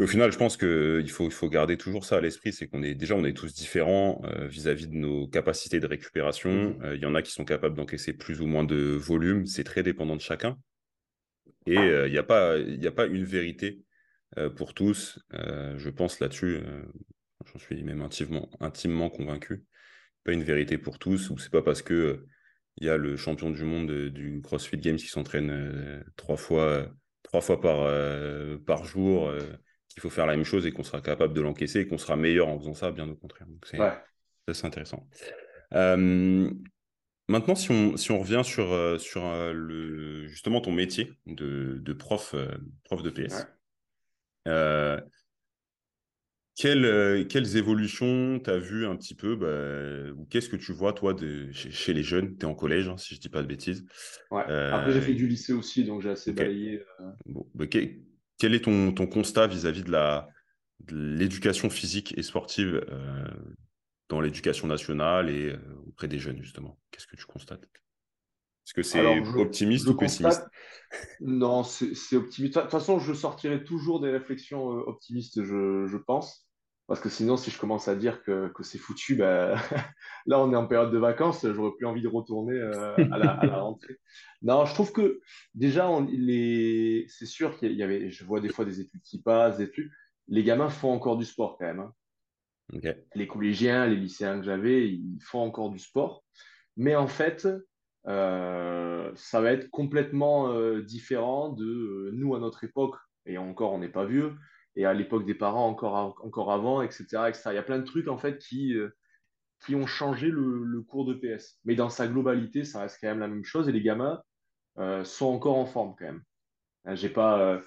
Au final, je pense qu'il faut, il faut garder toujours ça à l'esprit, c'est qu'on est déjà on est tous différents euh, vis-à-vis de nos capacités de récupération.
mhm.
Euh, Il y en a qui sont capables d'encaisser plus ou moins de volume, c'est très dépendant de chacun. Et euh, il n'y a pas, y a pas une vérité pour tous. Je pense là-dessus, j'en suis même intimement, intimement convaincu. Pas une vérité pour tous, ou c'est pas parce que euh, il y a le champion du monde euh, du CrossFit Games qui s'entraîne euh, trois fois, euh, trois fois par, euh, par jour euh, qu'il faut faire la même chose et qu'on sera capable de l'encaisser et qu'on sera meilleur en faisant ça, bien au contraire. Donc c'est
Ouais.
intéressant. Euh, Maintenant, si on, si on revient sur, euh, sur euh, le, justement ton métier de, de prof, euh, prof de
Ouais.
PS, euh, quelles, euh, quelles évolutions tu as vues un petit peu bah, ou qu'est-ce que tu vois, toi, de, chez, chez les jeunes? Tu es en collège, hein, si je dis pas de bêtises.
Ouais. Après, j'ai
Euh,
fait du lycée aussi, donc j'ai assez
ok.
balayé. euh.
Bon, bah, quel, quel est ton, ton constat vis-à-vis de la, de l'éducation physique et sportive euh, dans l'éducation nationale et euh, auprès des jeunes, justement? Qu'est-ce que tu constates? Est-ce que c'est optimiste
je
ou pessimiste?
constate, non, c'est optimiste. De toute façon, je sortirai toujours des réflexions euh, optimistes, je, je pense. Parce que sinon, si je commence à dire que, que c'est foutu, ben, là, on est en période de vacances, j'aurais plus envie de retourner euh, à la, à la rentrée. Non, je trouve que déjà, les... c'est sûr qu'il y avait, je vois des fois des études qui passent, des trucs. Les gamins font encore du sport quand même. hein. Les collégiens, les lycéens que j'avais, ils font encore du sport. Mais en fait, euh, ça va être complètement euh, différent de euh, nous à notre époque, et encore on n'est pas vieux, et à l'époque des parents encore, encore avant, etc., etc. Il y a plein de trucs en fait qui, qui ont changé le, cours de PS. Mais dans sa globalité, ça reste quand même la même chose, et les gamins sont encore en forme quand même. Hein, J'ai pas,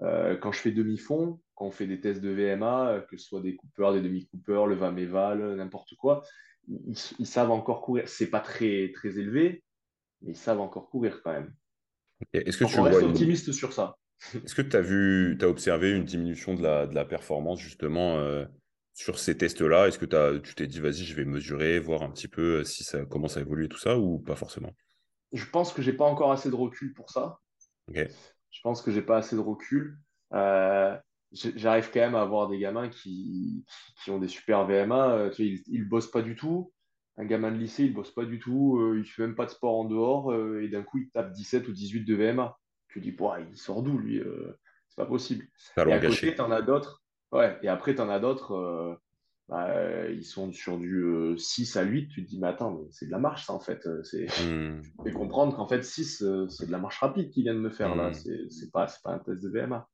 quand je fais demi-fond, quand on fait des tests de VMA, que ce soit des coupeurs, des demi-coupeurs, le VAM-EVAL, n'importe quoi, ils, ils savent encore courir. C'est pas très, très élevé, mais ils savent encore courir quand même.
Est-ce que tu
on
vois
reste
une...
optimiste sur ça.
Est-ce que tu as vu, tu as observé une diminution de la, de la performance justement euh, sur ces tests-là? Est-ce que tu t'es dit, vas-y, je vais mesurer, voir un petit peu si ça commence à évoluer tout ça ou pas forcément?
Je pense que j'ai pas encore assez de recul pour ça. Je pense que j'ai pas assez de recul. Euh, j'arrive quand même à avoir des gamins qui, qui ont des super VMA. Euh, ils, ne bossent pas du tout. Un gamin de lycée, il bosse pas du tout. Euh, il fait même pas de sport en dehors. et d'un coup, il tape 17 ou 18 de VMA. Tu dis, il sort d'où lui C'est pas possible. Et à côté, tu en as d'autres. Ouais, et après, tu en as d'autres. Bah, ils sont sur du 6 à 8, tu te dis, mais attends, c'est de la marche, ça, en fait. C'est... Hmm. Tu peux comprendre qu'en fait, 6, c'est de la marche rapide qu'ils viennent me faire, là. Hmm. C'est, c'est, pas, c'est pas un test de VMA.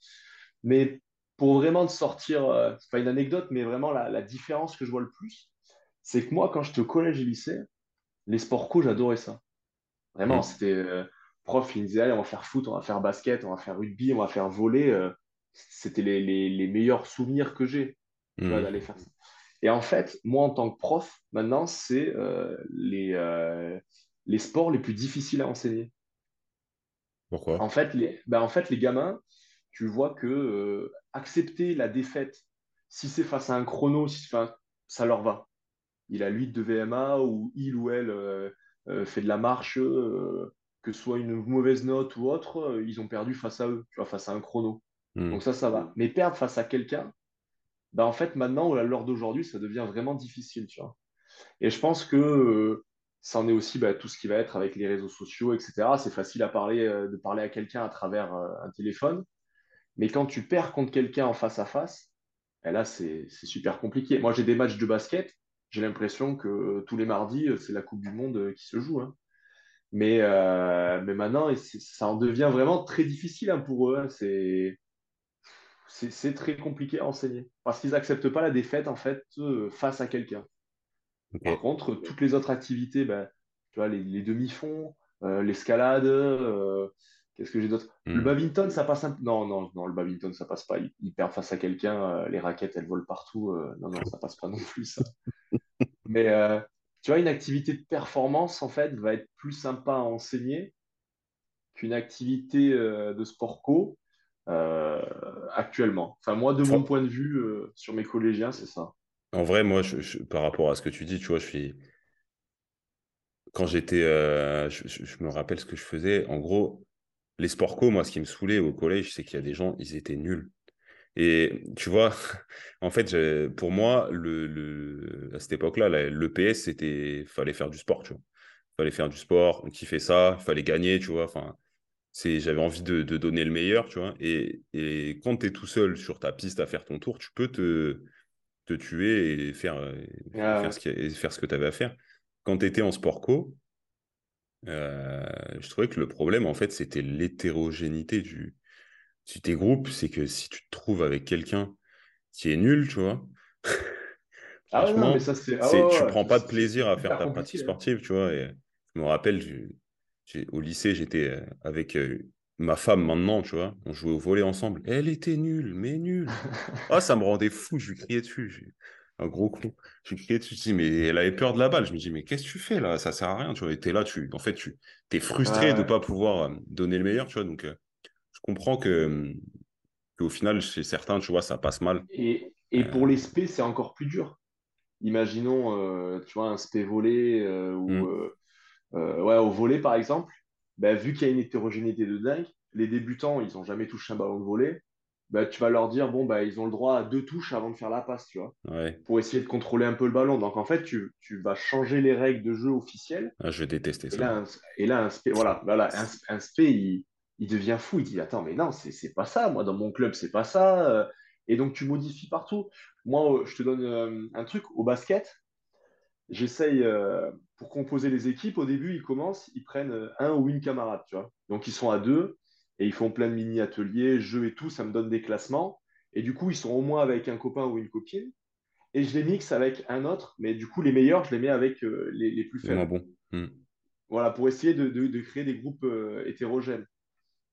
Mais pour vraiment te sortir, euh, c'est pas une anecdote, mais vraiment la, la, différence que je vois le plus, c'est que moi, quand j'étais au collège et lycée, les sports co, j'adorais ça. Vraiment, hmm. c'était euh, prof, il me disait, allez, on va faire foot, on va faire basket, on va faire rugby, on va faire voler. Euh, c'était les, les, les, meilleurs souvenirs que j'ai d'aller faire ça. Et en fait, moi, en tant que prof, maintenant, c'est les, les sports les plus difficiles à enseigner.
Pourquoi?
En fait, les, ben, en fait, les gamins, tu vois que euh, accepter la défaite, si c'est face à un chrono, si, ça leur va. Il a 8 de VMA ou il ou elle euh, euh, fait de la marche, que ce soit une mauvaise note ou autre, ils ont perdu face à eux, tu vois, face à un chrono. Hmm. Donc ça, ça va. Mais perdre face à quelqu'un, ben, en fait, maintenant, à l'heure d'aujourd'hui, ça devient vraiment difficile, tu vois. Et je pense que ça en est aussi bah, tout ce qui va être avec les réseaux sociaux, etc. C'est facile à parler, de parler à quelqu'un à travers un téléphone. Mais quand tu perds contre quelqu'un en face à face, ben là, c'est super compliqué. Moi, j'ai des matchs de basket. J'ai l'impression que tous les mardis, c'est la Coupe du Monde qui se joue. Hein. Mais, euh, mais maintenant, ça en devient vraiment très difficile hein, pour eux. Hein. C'est très compliqué à enseigner. Parce qu'ils n'acceptent pas la défaite, en fait, euh, face à quelqu'un. Par contre, toutes les autres activités, ben, tu vois, les, demi-fonds, euh, l'escalade, Qu'est-ce que j'ai d'autre? Le hmm. badminton, ça passe un Non, non, non, le badminton, ça passe pas. Ils, perdent face à quelqu'un, euh, les raquettes, elles volent partout. Euh, non, non, ça passe pas non plus, ça. Mais euh, tu vois, une activité de performance, en fait, va être plus sympa à enseigner qu'une activité de sport co actuellement. Enfin, moi, de mon point de vue, sur mes collégiens, c'est ça.
En vrai, moi, par rapport à ce que tu dis, tu vois, je suis. Quand j'étais. je me rappelle ce que je faisais. En gros, les sports co, moi, ce qui me saoulait au collège, c'est qu'il y a des gens, ils étaient nuls. Et tu vois, en fait, pour moi, le, à cette époque-là, l'EPS, c'était fallait faire du sport, tu vois. Fallait faire du sport, qui fait ça, fallait gagner, tu vois. Enfin, c'est, j'avais envie de, donner le meilleur, tu vois. Et, et quand tu es tout seul sur ta piste à faire ton tour, tu peux te, te tuer et faire, ah faire, ce faire ce que tu avais à faire. Quand tu étais en sport co, euh, je trouvais que le problème, en fait, c'était l'hétérogénéité du, du tes groupes. C'est que si tu te trouves avec quelqu'un qui est nul, tu vois,
ah franchement, ça, ah
tu prends pas de plaisir à faire ta pratique hein. sportive, tu vois. Et je me rappelle, au lycée, j'étais euh, avec euh, ma femme maintenant, tu vois. On jouait au volet ensemble. Elle était nulle, mais nulle. ah, ça me rendait fou. Je lui criais dessus un gros con. Je crié dessus, je mais elle avait peur de la balle. Je me dis, mais qu'est-ce que tu fais là? Ça sert à rien. Tu vois, es là, tu, en fait, tu es frustré de ne pas pouvoir euh, donner le meilleur. Tu vois, donc euh, comprends que qu'au final, chez certains, tu vois, ça passe mal.
Et, et pour euh. les SP, c'est encore plus dur. Imaginons, tu vois, un SP volé ou mmh. ouais, au volet par exemple. Ben, vu qu'il y a une hétérogénéité de dingue, les débutants, ils n'ont jamais touché un ballon de volet bah, tu vas leur dire, bon, bah, ils ont le droit à deux touches avant de faire la passe, tu vois, pour essayer de contrôler un peu le ballon. Donc, en fait, tu, tu vas changer les règles de jeu officielles.
Ah, je vais détester
ça. Là, et là, un spé, voilà, voilà, un, spé, il, il, devient fou. Il dit, attends, mais non, c'est pas ça. Moi, dans mon club, c'est pas ça. Et donc, tu modifies partout. Moi, je te donne euh, un truc. Au basket, j'essaye, euh, pour composer les équipes, au début, ils commencent, ils prennent un ou une camarade, tu vois. Donc, ils sont à deux et ils font plein de mini-ateliers, jeux et tout, ça me donne des classements. Et du coup, ils sont au moins avec un copain ou une copine. Et je les mixe avec un autre, mais du coup, les meilleurs, je les mets avec euh, les, les, plus faibles.
Bon. Hmm.
Voilà, pour essayer de, de, créer des groupes euh, hétérogènes.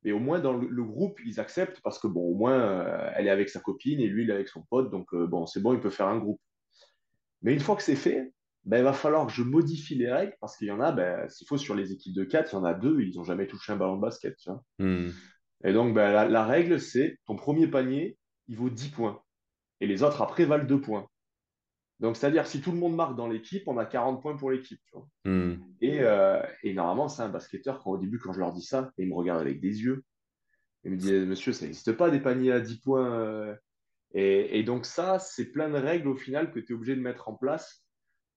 Mais au moins, dans le, groupe, ils acceptent parce que, bon, au moins, euh, elle est avec sa copine et lui, il est avec son pote. Donc, bon, c'est bon, il peut faire un groupe. Mais une fois que c'est fait, ben, il va falloir que je modifie les règles parce qu'il y en a, ben, s'il faut, sur les équipes de 4, il y en a deux, ils n'ont jamais touché un ballon de basket. Tu vois
hmm.
Et donc, ben, la, la règle, c'est ton premier panier, il vaut 10 points. Et les autres, après, valent 2 points. Donc, c'est-à-dire, si tout le monde marque dans l'équipe, on a 40 points pour l'équipe.
Hmm.
Et, euh, et normalement, c'est un basketteur, quand, au début, quand je leur dis ça, ils me regardent avec des yeux. Ils me disent, monsieur, ça n'existe pas des paniers à 10 points. euh. Et, et donc, ça, c'est plein de règles au final que tu es obligé de mettre en place.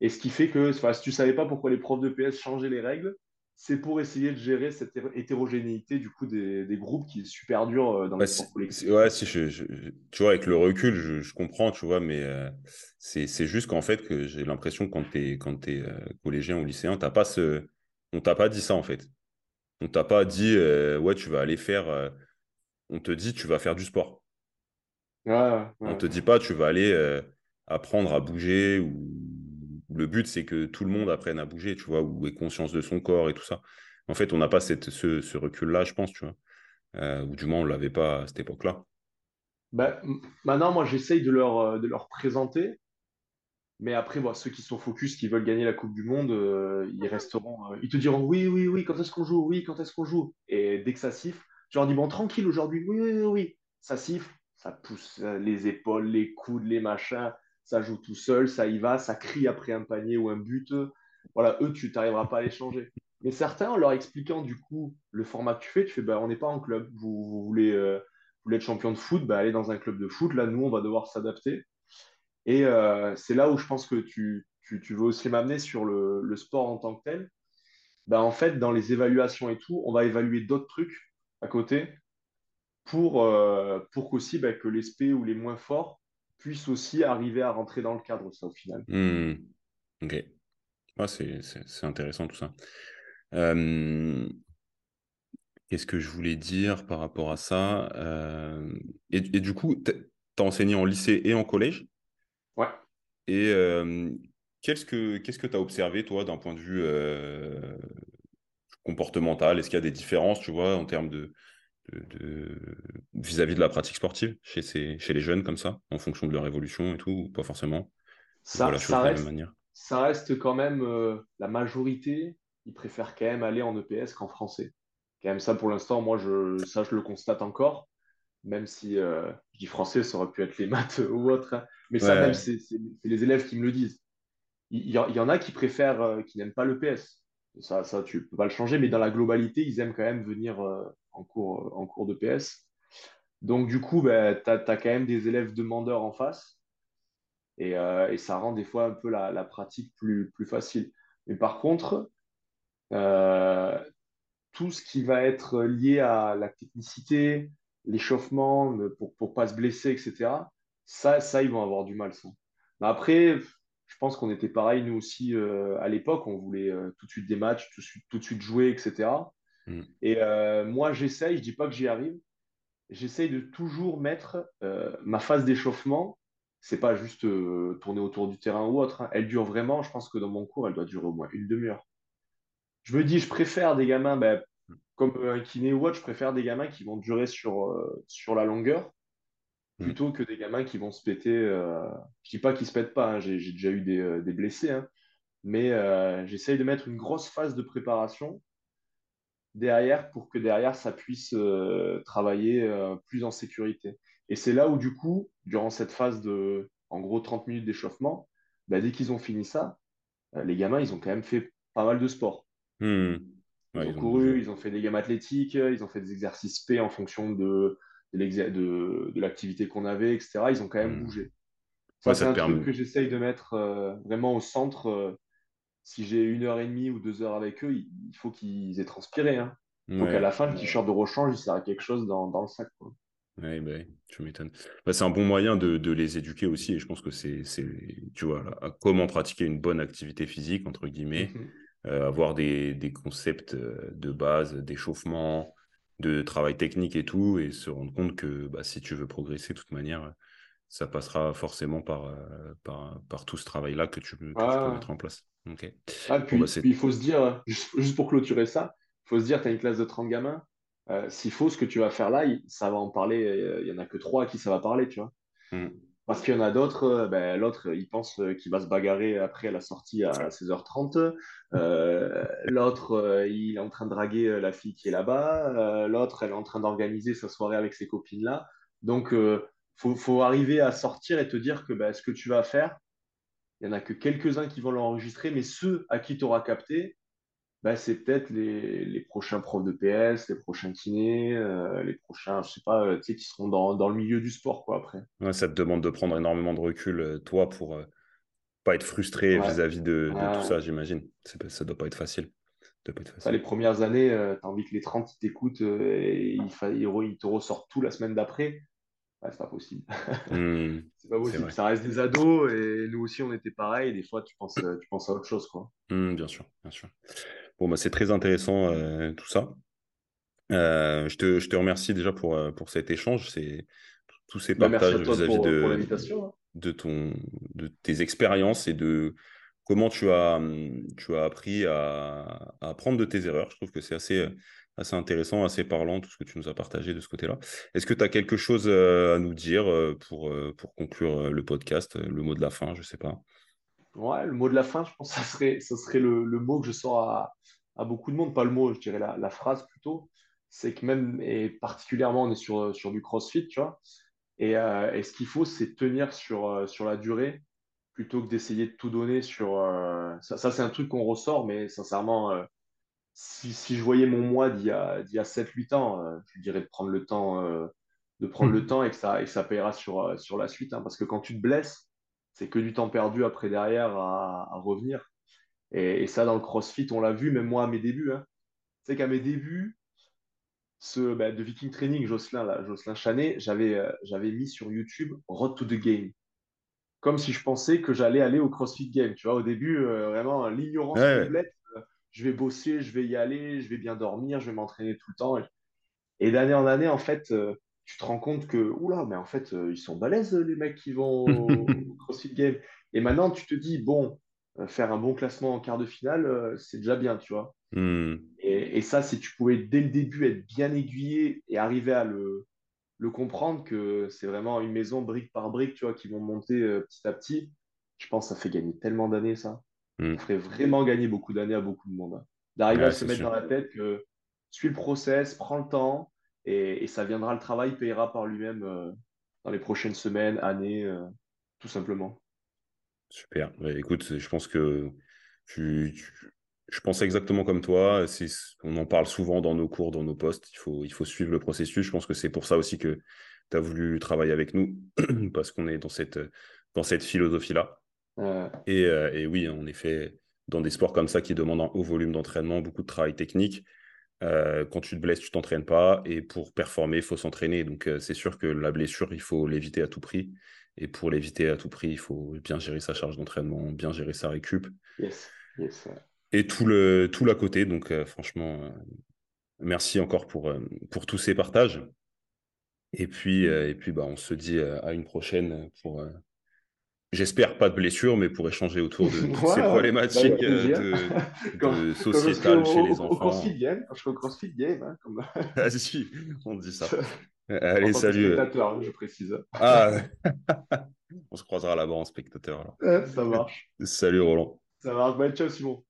Et ce qui fait que, si tu savais pas pourquoi les profs de PS changeaient les règles, c'est pour essayer de gérer cette hé- hétérogénéité du coup des, des groupes qui est super dur euh, dans
Ouais,
les sports collectifs.
ouais, si je, tu vois, avec le recul, je, je comprends, tu vois, mais euh, c'est, juste qu'en fait, que j'ai l'impression que quand t'es, quand t'es euh, collégien ou lycéen, t'as pas ce, on t'a pas dit ça, en fait. On t'a pas dit, euh, ouais, tu vas aller faire, on te dit, tu vas faire du sport.
Ouais, ouais,
On te dit pas, tu vas aller apprendre à bouger ou le but, c'est que tout le monde apprenne à bouger, tu vois, ou ait conscience de son corps et tout ça. En fait, on n'a pas cette, ce, recul-là, je pense, tu vois, Euh, ou du moins, on l'avait pas à cette époque-là.
M- maintenant, moi, j'essaye de leur, euh, de leur présenter, mais après, bon, ceux qui sont focus, qui veulent gagner la Coupe du Monde, euh, ils resteront, ils te diront oui, oui, oui, quand est-ce qu'on joue? Oui, quand est-ce qu'on joue? Et dès que ça siffle, tu leur dis bon, tranquille aujourd'hui, oui, oui, oui, oui. Ça siffle, ça pousse les épaules, les coudes, les machins, ça joue tout seul, ça y va, ça crie après un panier ou un but. Voilà, eux, tu n'arriveras pas à les changer. Mais certains, en leur expliquant du coup le format que tu fais, tu fais bah, on n'est pas en club, vous, euh, voulez être champion de foot, bah, allez dans un club de foot, là, nous, on va devoir s'adapter. Et euh, c'est là où je pense que tu, veux aussi m'amener sur le, sport en tant que tel. Bah, en fait, dans les évaluations et tout, on va évaluer d'autres trucs à côté pour, euh, qu'aussi bah, que les spé ou les moins forts aussi arriver à rentrer dans le cadre, ça, au final.
Hmm. Ok. C'est, intéressant tout ça. Euh, qu'est-ce que je voulais dire par rapport à ça? Euh, et, et du coup, tu as enseigné en lycée et en collège?
Ouais.
Et euh, qu'est-ce que qu'est-ce que tu as observé, toi, d'un point de vue comportemental? Est-ce qu'il y a des différences, tu vois, en termes de, de- de- vis-à-vis de la pratique sportive chez ces, chez les jeunes comme ça, en fonction de leur évolution et tout, ou pas forcément?
Ça,
la
ça
de la même
reste,
manière?
ça reste quand même euh, la majorité, ils préfèrent quand même aller en EPS qu'en français. Quand même ça pour l'instant, moi je, ça je le constate encore, même si euh, je dis français, ça aurait pu être les maths ou autre, hein. Mais ça même c'est les élèves qui me le disent. Il, il y, en il y en a qui préfèrent, euh, qui n'aiment pas l'EPS. Ça, ça tu peux pas le changer, mais dans la globalité, ils aiment quand même venir euh, en cours, en cours d'EPS. Donc du coup, ben, tu as, quand même des élèves demandeurs en face. Et, euh, ça rend des fois un peu la, pratique plus, plus facile. Mais par contre, euh, tout ce qui va être lié à la technicité, l'échauffement, pour ne pas se blesser, etc., ça, ça, ils vont avoir du mal. Mais après, je pense qu'on était pareil, nous aussi, euh, à l'époque, on voulait euh, tout de suite des matchs, tout de suite, tout de suite jouer, etc.
Mm.
Et euh, moi, j'essaye, je dis pas que j'y arrive, j'essaye de toujours mettre euh, ma phase d'échauffement. C'est pas juste euh, tourner autour du terrain ou autre. hein. Elle dure vraiment, je pense que dans mon cours, elle doit durer au moins une demi-heure. Je me dis, je préfère des gamins, ben, comme un kiné ou autre, je préfère des gamins qui vont durer sur, sur la longueur
Mm.
plutôt que des gamins qui vont se péter. Je dis pas qu'ils se pètent pas, hein, j'ai déjà eu des, des blessés, hein. mais j'essaye de mettre une grosse phase de préparation derrière pour que derrière ça puisse euh, travailler euh, plus en sécurité. Et c'est là où du coup, durant cette phase de, en gros, 30 minutes d'échauffement, bah, dès qu'ils ont fini ça, euh, les gamins, ils ont quand même fait pas mal de sport.
Mm.
Ils
Ouais,
ont
ils
couru, ils ont fait des gammes athlétiques, ils ont fait des exercices P en fonction de, de l'activité qu'on avait, etc. Ils ont quand même
Mm.
bougé.
Ouais,
Ça, c'est
ça te
un truc
permet.
que j'essaye de mettre vraiment au centre. Si j'ai une heure et demie ou deux heures avec eux, il, faut qu'ils aient transpiré. hein. Qu'à
Ouais.
la fin, le t-shirt de rechange, il sert à quelque chose dans, dans le sac. quoi.
Ouais, bah tu m'étonnes. Bah, c'est un bon moyen de, de les éduquer aussi, et je pense que c'est, tu vois, là, à comment pratiquer une bonne activité physique, entre guillemets,
Mhm.
euh, avoir des, des concepts euh, de base, d'échauffement, de travail technique et tout, et se rendre compte que bah, si tu veux progresser, de toute manière, ça passera forcément par, euh, par, par tout ce travail-là que tu, peux- que tu peux
Ah,
mettre en place.
Ah,
Bon, bah,
puis, il faut se dire, euh, juste, pour clôturer ça, il faut se dire, tu as une classe de 30 gamins. euh, S'il faut, ce que tu vas faire là, ça va en parler. euh, Il y en a que trois à qui ça va parler, tu vois.
Hmm.
Parce qu'il y en a d'autres, ben, l'autre, il pense qu'il va se bagarrer après la sortie à 16h30. Euh, l'autre, il est en train de draguer la fille qui est là-bas. Euh, l'autre, elle est en train d'organiser sa soirée avec ses copines-là. Donc, il faut, faut, arriver à sortir et te dire que ben, ce que tu vas faire, il n'y en a que quelques-uns qui vont l'enregistrer, mais ceux à qui tu auras capté, bah, c'est peut-être les, les, prochains profs de PS, les prochains kinés, euh, les prochains, je sais pas, euh, tu sais, qui seront dans, dans, le milieu du sport, quoi, après.
Ouais, ça te demande de prendre énormément de recul, euh, toi, pour euh, pas être frustré vis-à-vis -vis de, de, tout ça, j'imagine. Ça doit pas être facile. Doit pas être facile.
Ça, les premières années, tu as envie que les 30 t'écoutent et ils, ils, te ressortent tout la semaine d'après. C'est pas possible. Mmh, c'est pas possible. Ça reste des ados et nous aussi, on était pareil. Des fois, tu penses, tu penses à autre chose, quoi.
Mmh, bien sûr, bien sûr. Bon, bah, c'est très intéressant euh, tout ça. Euh, je, te, je, te, remercie déjà pour, euh, pour cet échange. C'est tous ces bah, partages vis-à-vis de,
hein.
de, ton, de tes expériences et de comment tu as, tu as appris à, à apprendre de tes erreurs. Je trouve que c'est assez, assez intéressant, assez parlant, tout ce que tu nous as partagé de ce côté-là. Est-ce que tu as quelque chose à nous dire pour, pour conclure le podcast, le mot de la fin, je ne sais pas?
Ouais, le mot de la fin, je pense que ça serait, ça serait le, le mot que je sors à, à, beaucoup de monde, pas le mot, je dirais la, la phrase plutôt. C'est que même, et particulièrement, on est sur, sur du crossfit, tu vois. Et, euh, et ce qu'il faut, c'est tenir sur, euh, sur la durée plutôt que d'essayer de tout donner sur. Euh, ça, c'est un truc qu'on ressort, mais sincèrement, euh, si, si, je voyais mon moi d'il y a, a 7-8 ans, euh, je dirais de prendre le temps, de prendre le temps et que ça, et que ça payera sur, sur la suite. Hein, parce que quand tu te blesses, c'est que du temps perdu après derrière à, à revenir. Et, et, ça, dans le crossfit, on l'a vu, même moi à mes débuts. Hein. C'est qu'à mes débuts, ce, bah, de Viking Training, Jocelyn, là, Jocelyn Chanet, j'avais euh, j'avais mis sur YouTube Road to the Game. Comme si je pensais que j'allais aller au CrossFit Game. Tu vois, au début, euh, vraiment, l'ignorance ouais. complète. Je vais bosser, je vais y aller, je vais bien dormir, je vais m'entraîner tout le temps. Et d'année en année, en fait, euh, tu te rends compte que, oula, mais en fait, euh, ils sont balèzes, les mecs qui vont au CrossFit Game. Et maintenant, tu te dis, bon, euh, faire un bon classement en quart de finale, c'est déjà bien, tu vois.
Mm.
Et, et, ça, si tu pouvais dès le début être bien aiguillé et arriver à le, le comprendre que c'est vraiment une maison brique par brique, tu vois, qui vont monter petit à petit, je pense que ça fait gagner tellement d'années, ça.
Mm.
Ça ferait vraiment gagner beaucoup d'années à beaucoup de monde. Hein. D'arriver
Ouais,
à se mettre
sûr.
dans la tête que suis le process, prends le temps et, et ça viendra, le travail payera par lui-même euh, dans les prochaines semaines, années, euh, tout simplement.
Super. Ouais, écoute, je pense que tu, tu- je pense exactement comme toi. On en parle souvent dans nos cours, dans nos postes. Il faut, il faut suivre le processus. Je pense que c'est pour ça aussi que tu as voulu travailler avec nous, parce qu'on est dans cette, dans cette philosophie-là.
Euh,
Et, et oui, en effet, dans des sports comme ça qui demandent un haut volume d'entraînement, beaucoup de travail technique, euh, quand tu te blesses, tu t'entraînes pas. Et pour performer, il faut s'entraîner. Donc, euh, c'est sûr que la blessure, il faut l'éviter à tout prix. Et pour l'éviter à tout prix, il faut bien gérer sa charge d'entraînement, bien gérer sa récup
yes, yes.
et tout le tout l'à côté. Donc, euh, franchement, merci encore pour, pour tous ces partages. Et puis, et puis bah, on se dit à une prochaine pour, j'espère pas de blessure, mais pour échanger autour de toutes ces
Ouais,
problématiques
bah,
euh, de,
quand,
de
quand je
sociétales chez
au,
les
au CrossFit
enfants.
Game, quand je serai au CrossFit Game, hein, comme,
Vas-y, on dit ça.
en
Allez,
que
salut.
spectateur, je précise.
Ah, on se croisera là-bas en spectateur. alors.
Ça marche.
Salut Roland.
Ça marche. Bah, ciao, Simon.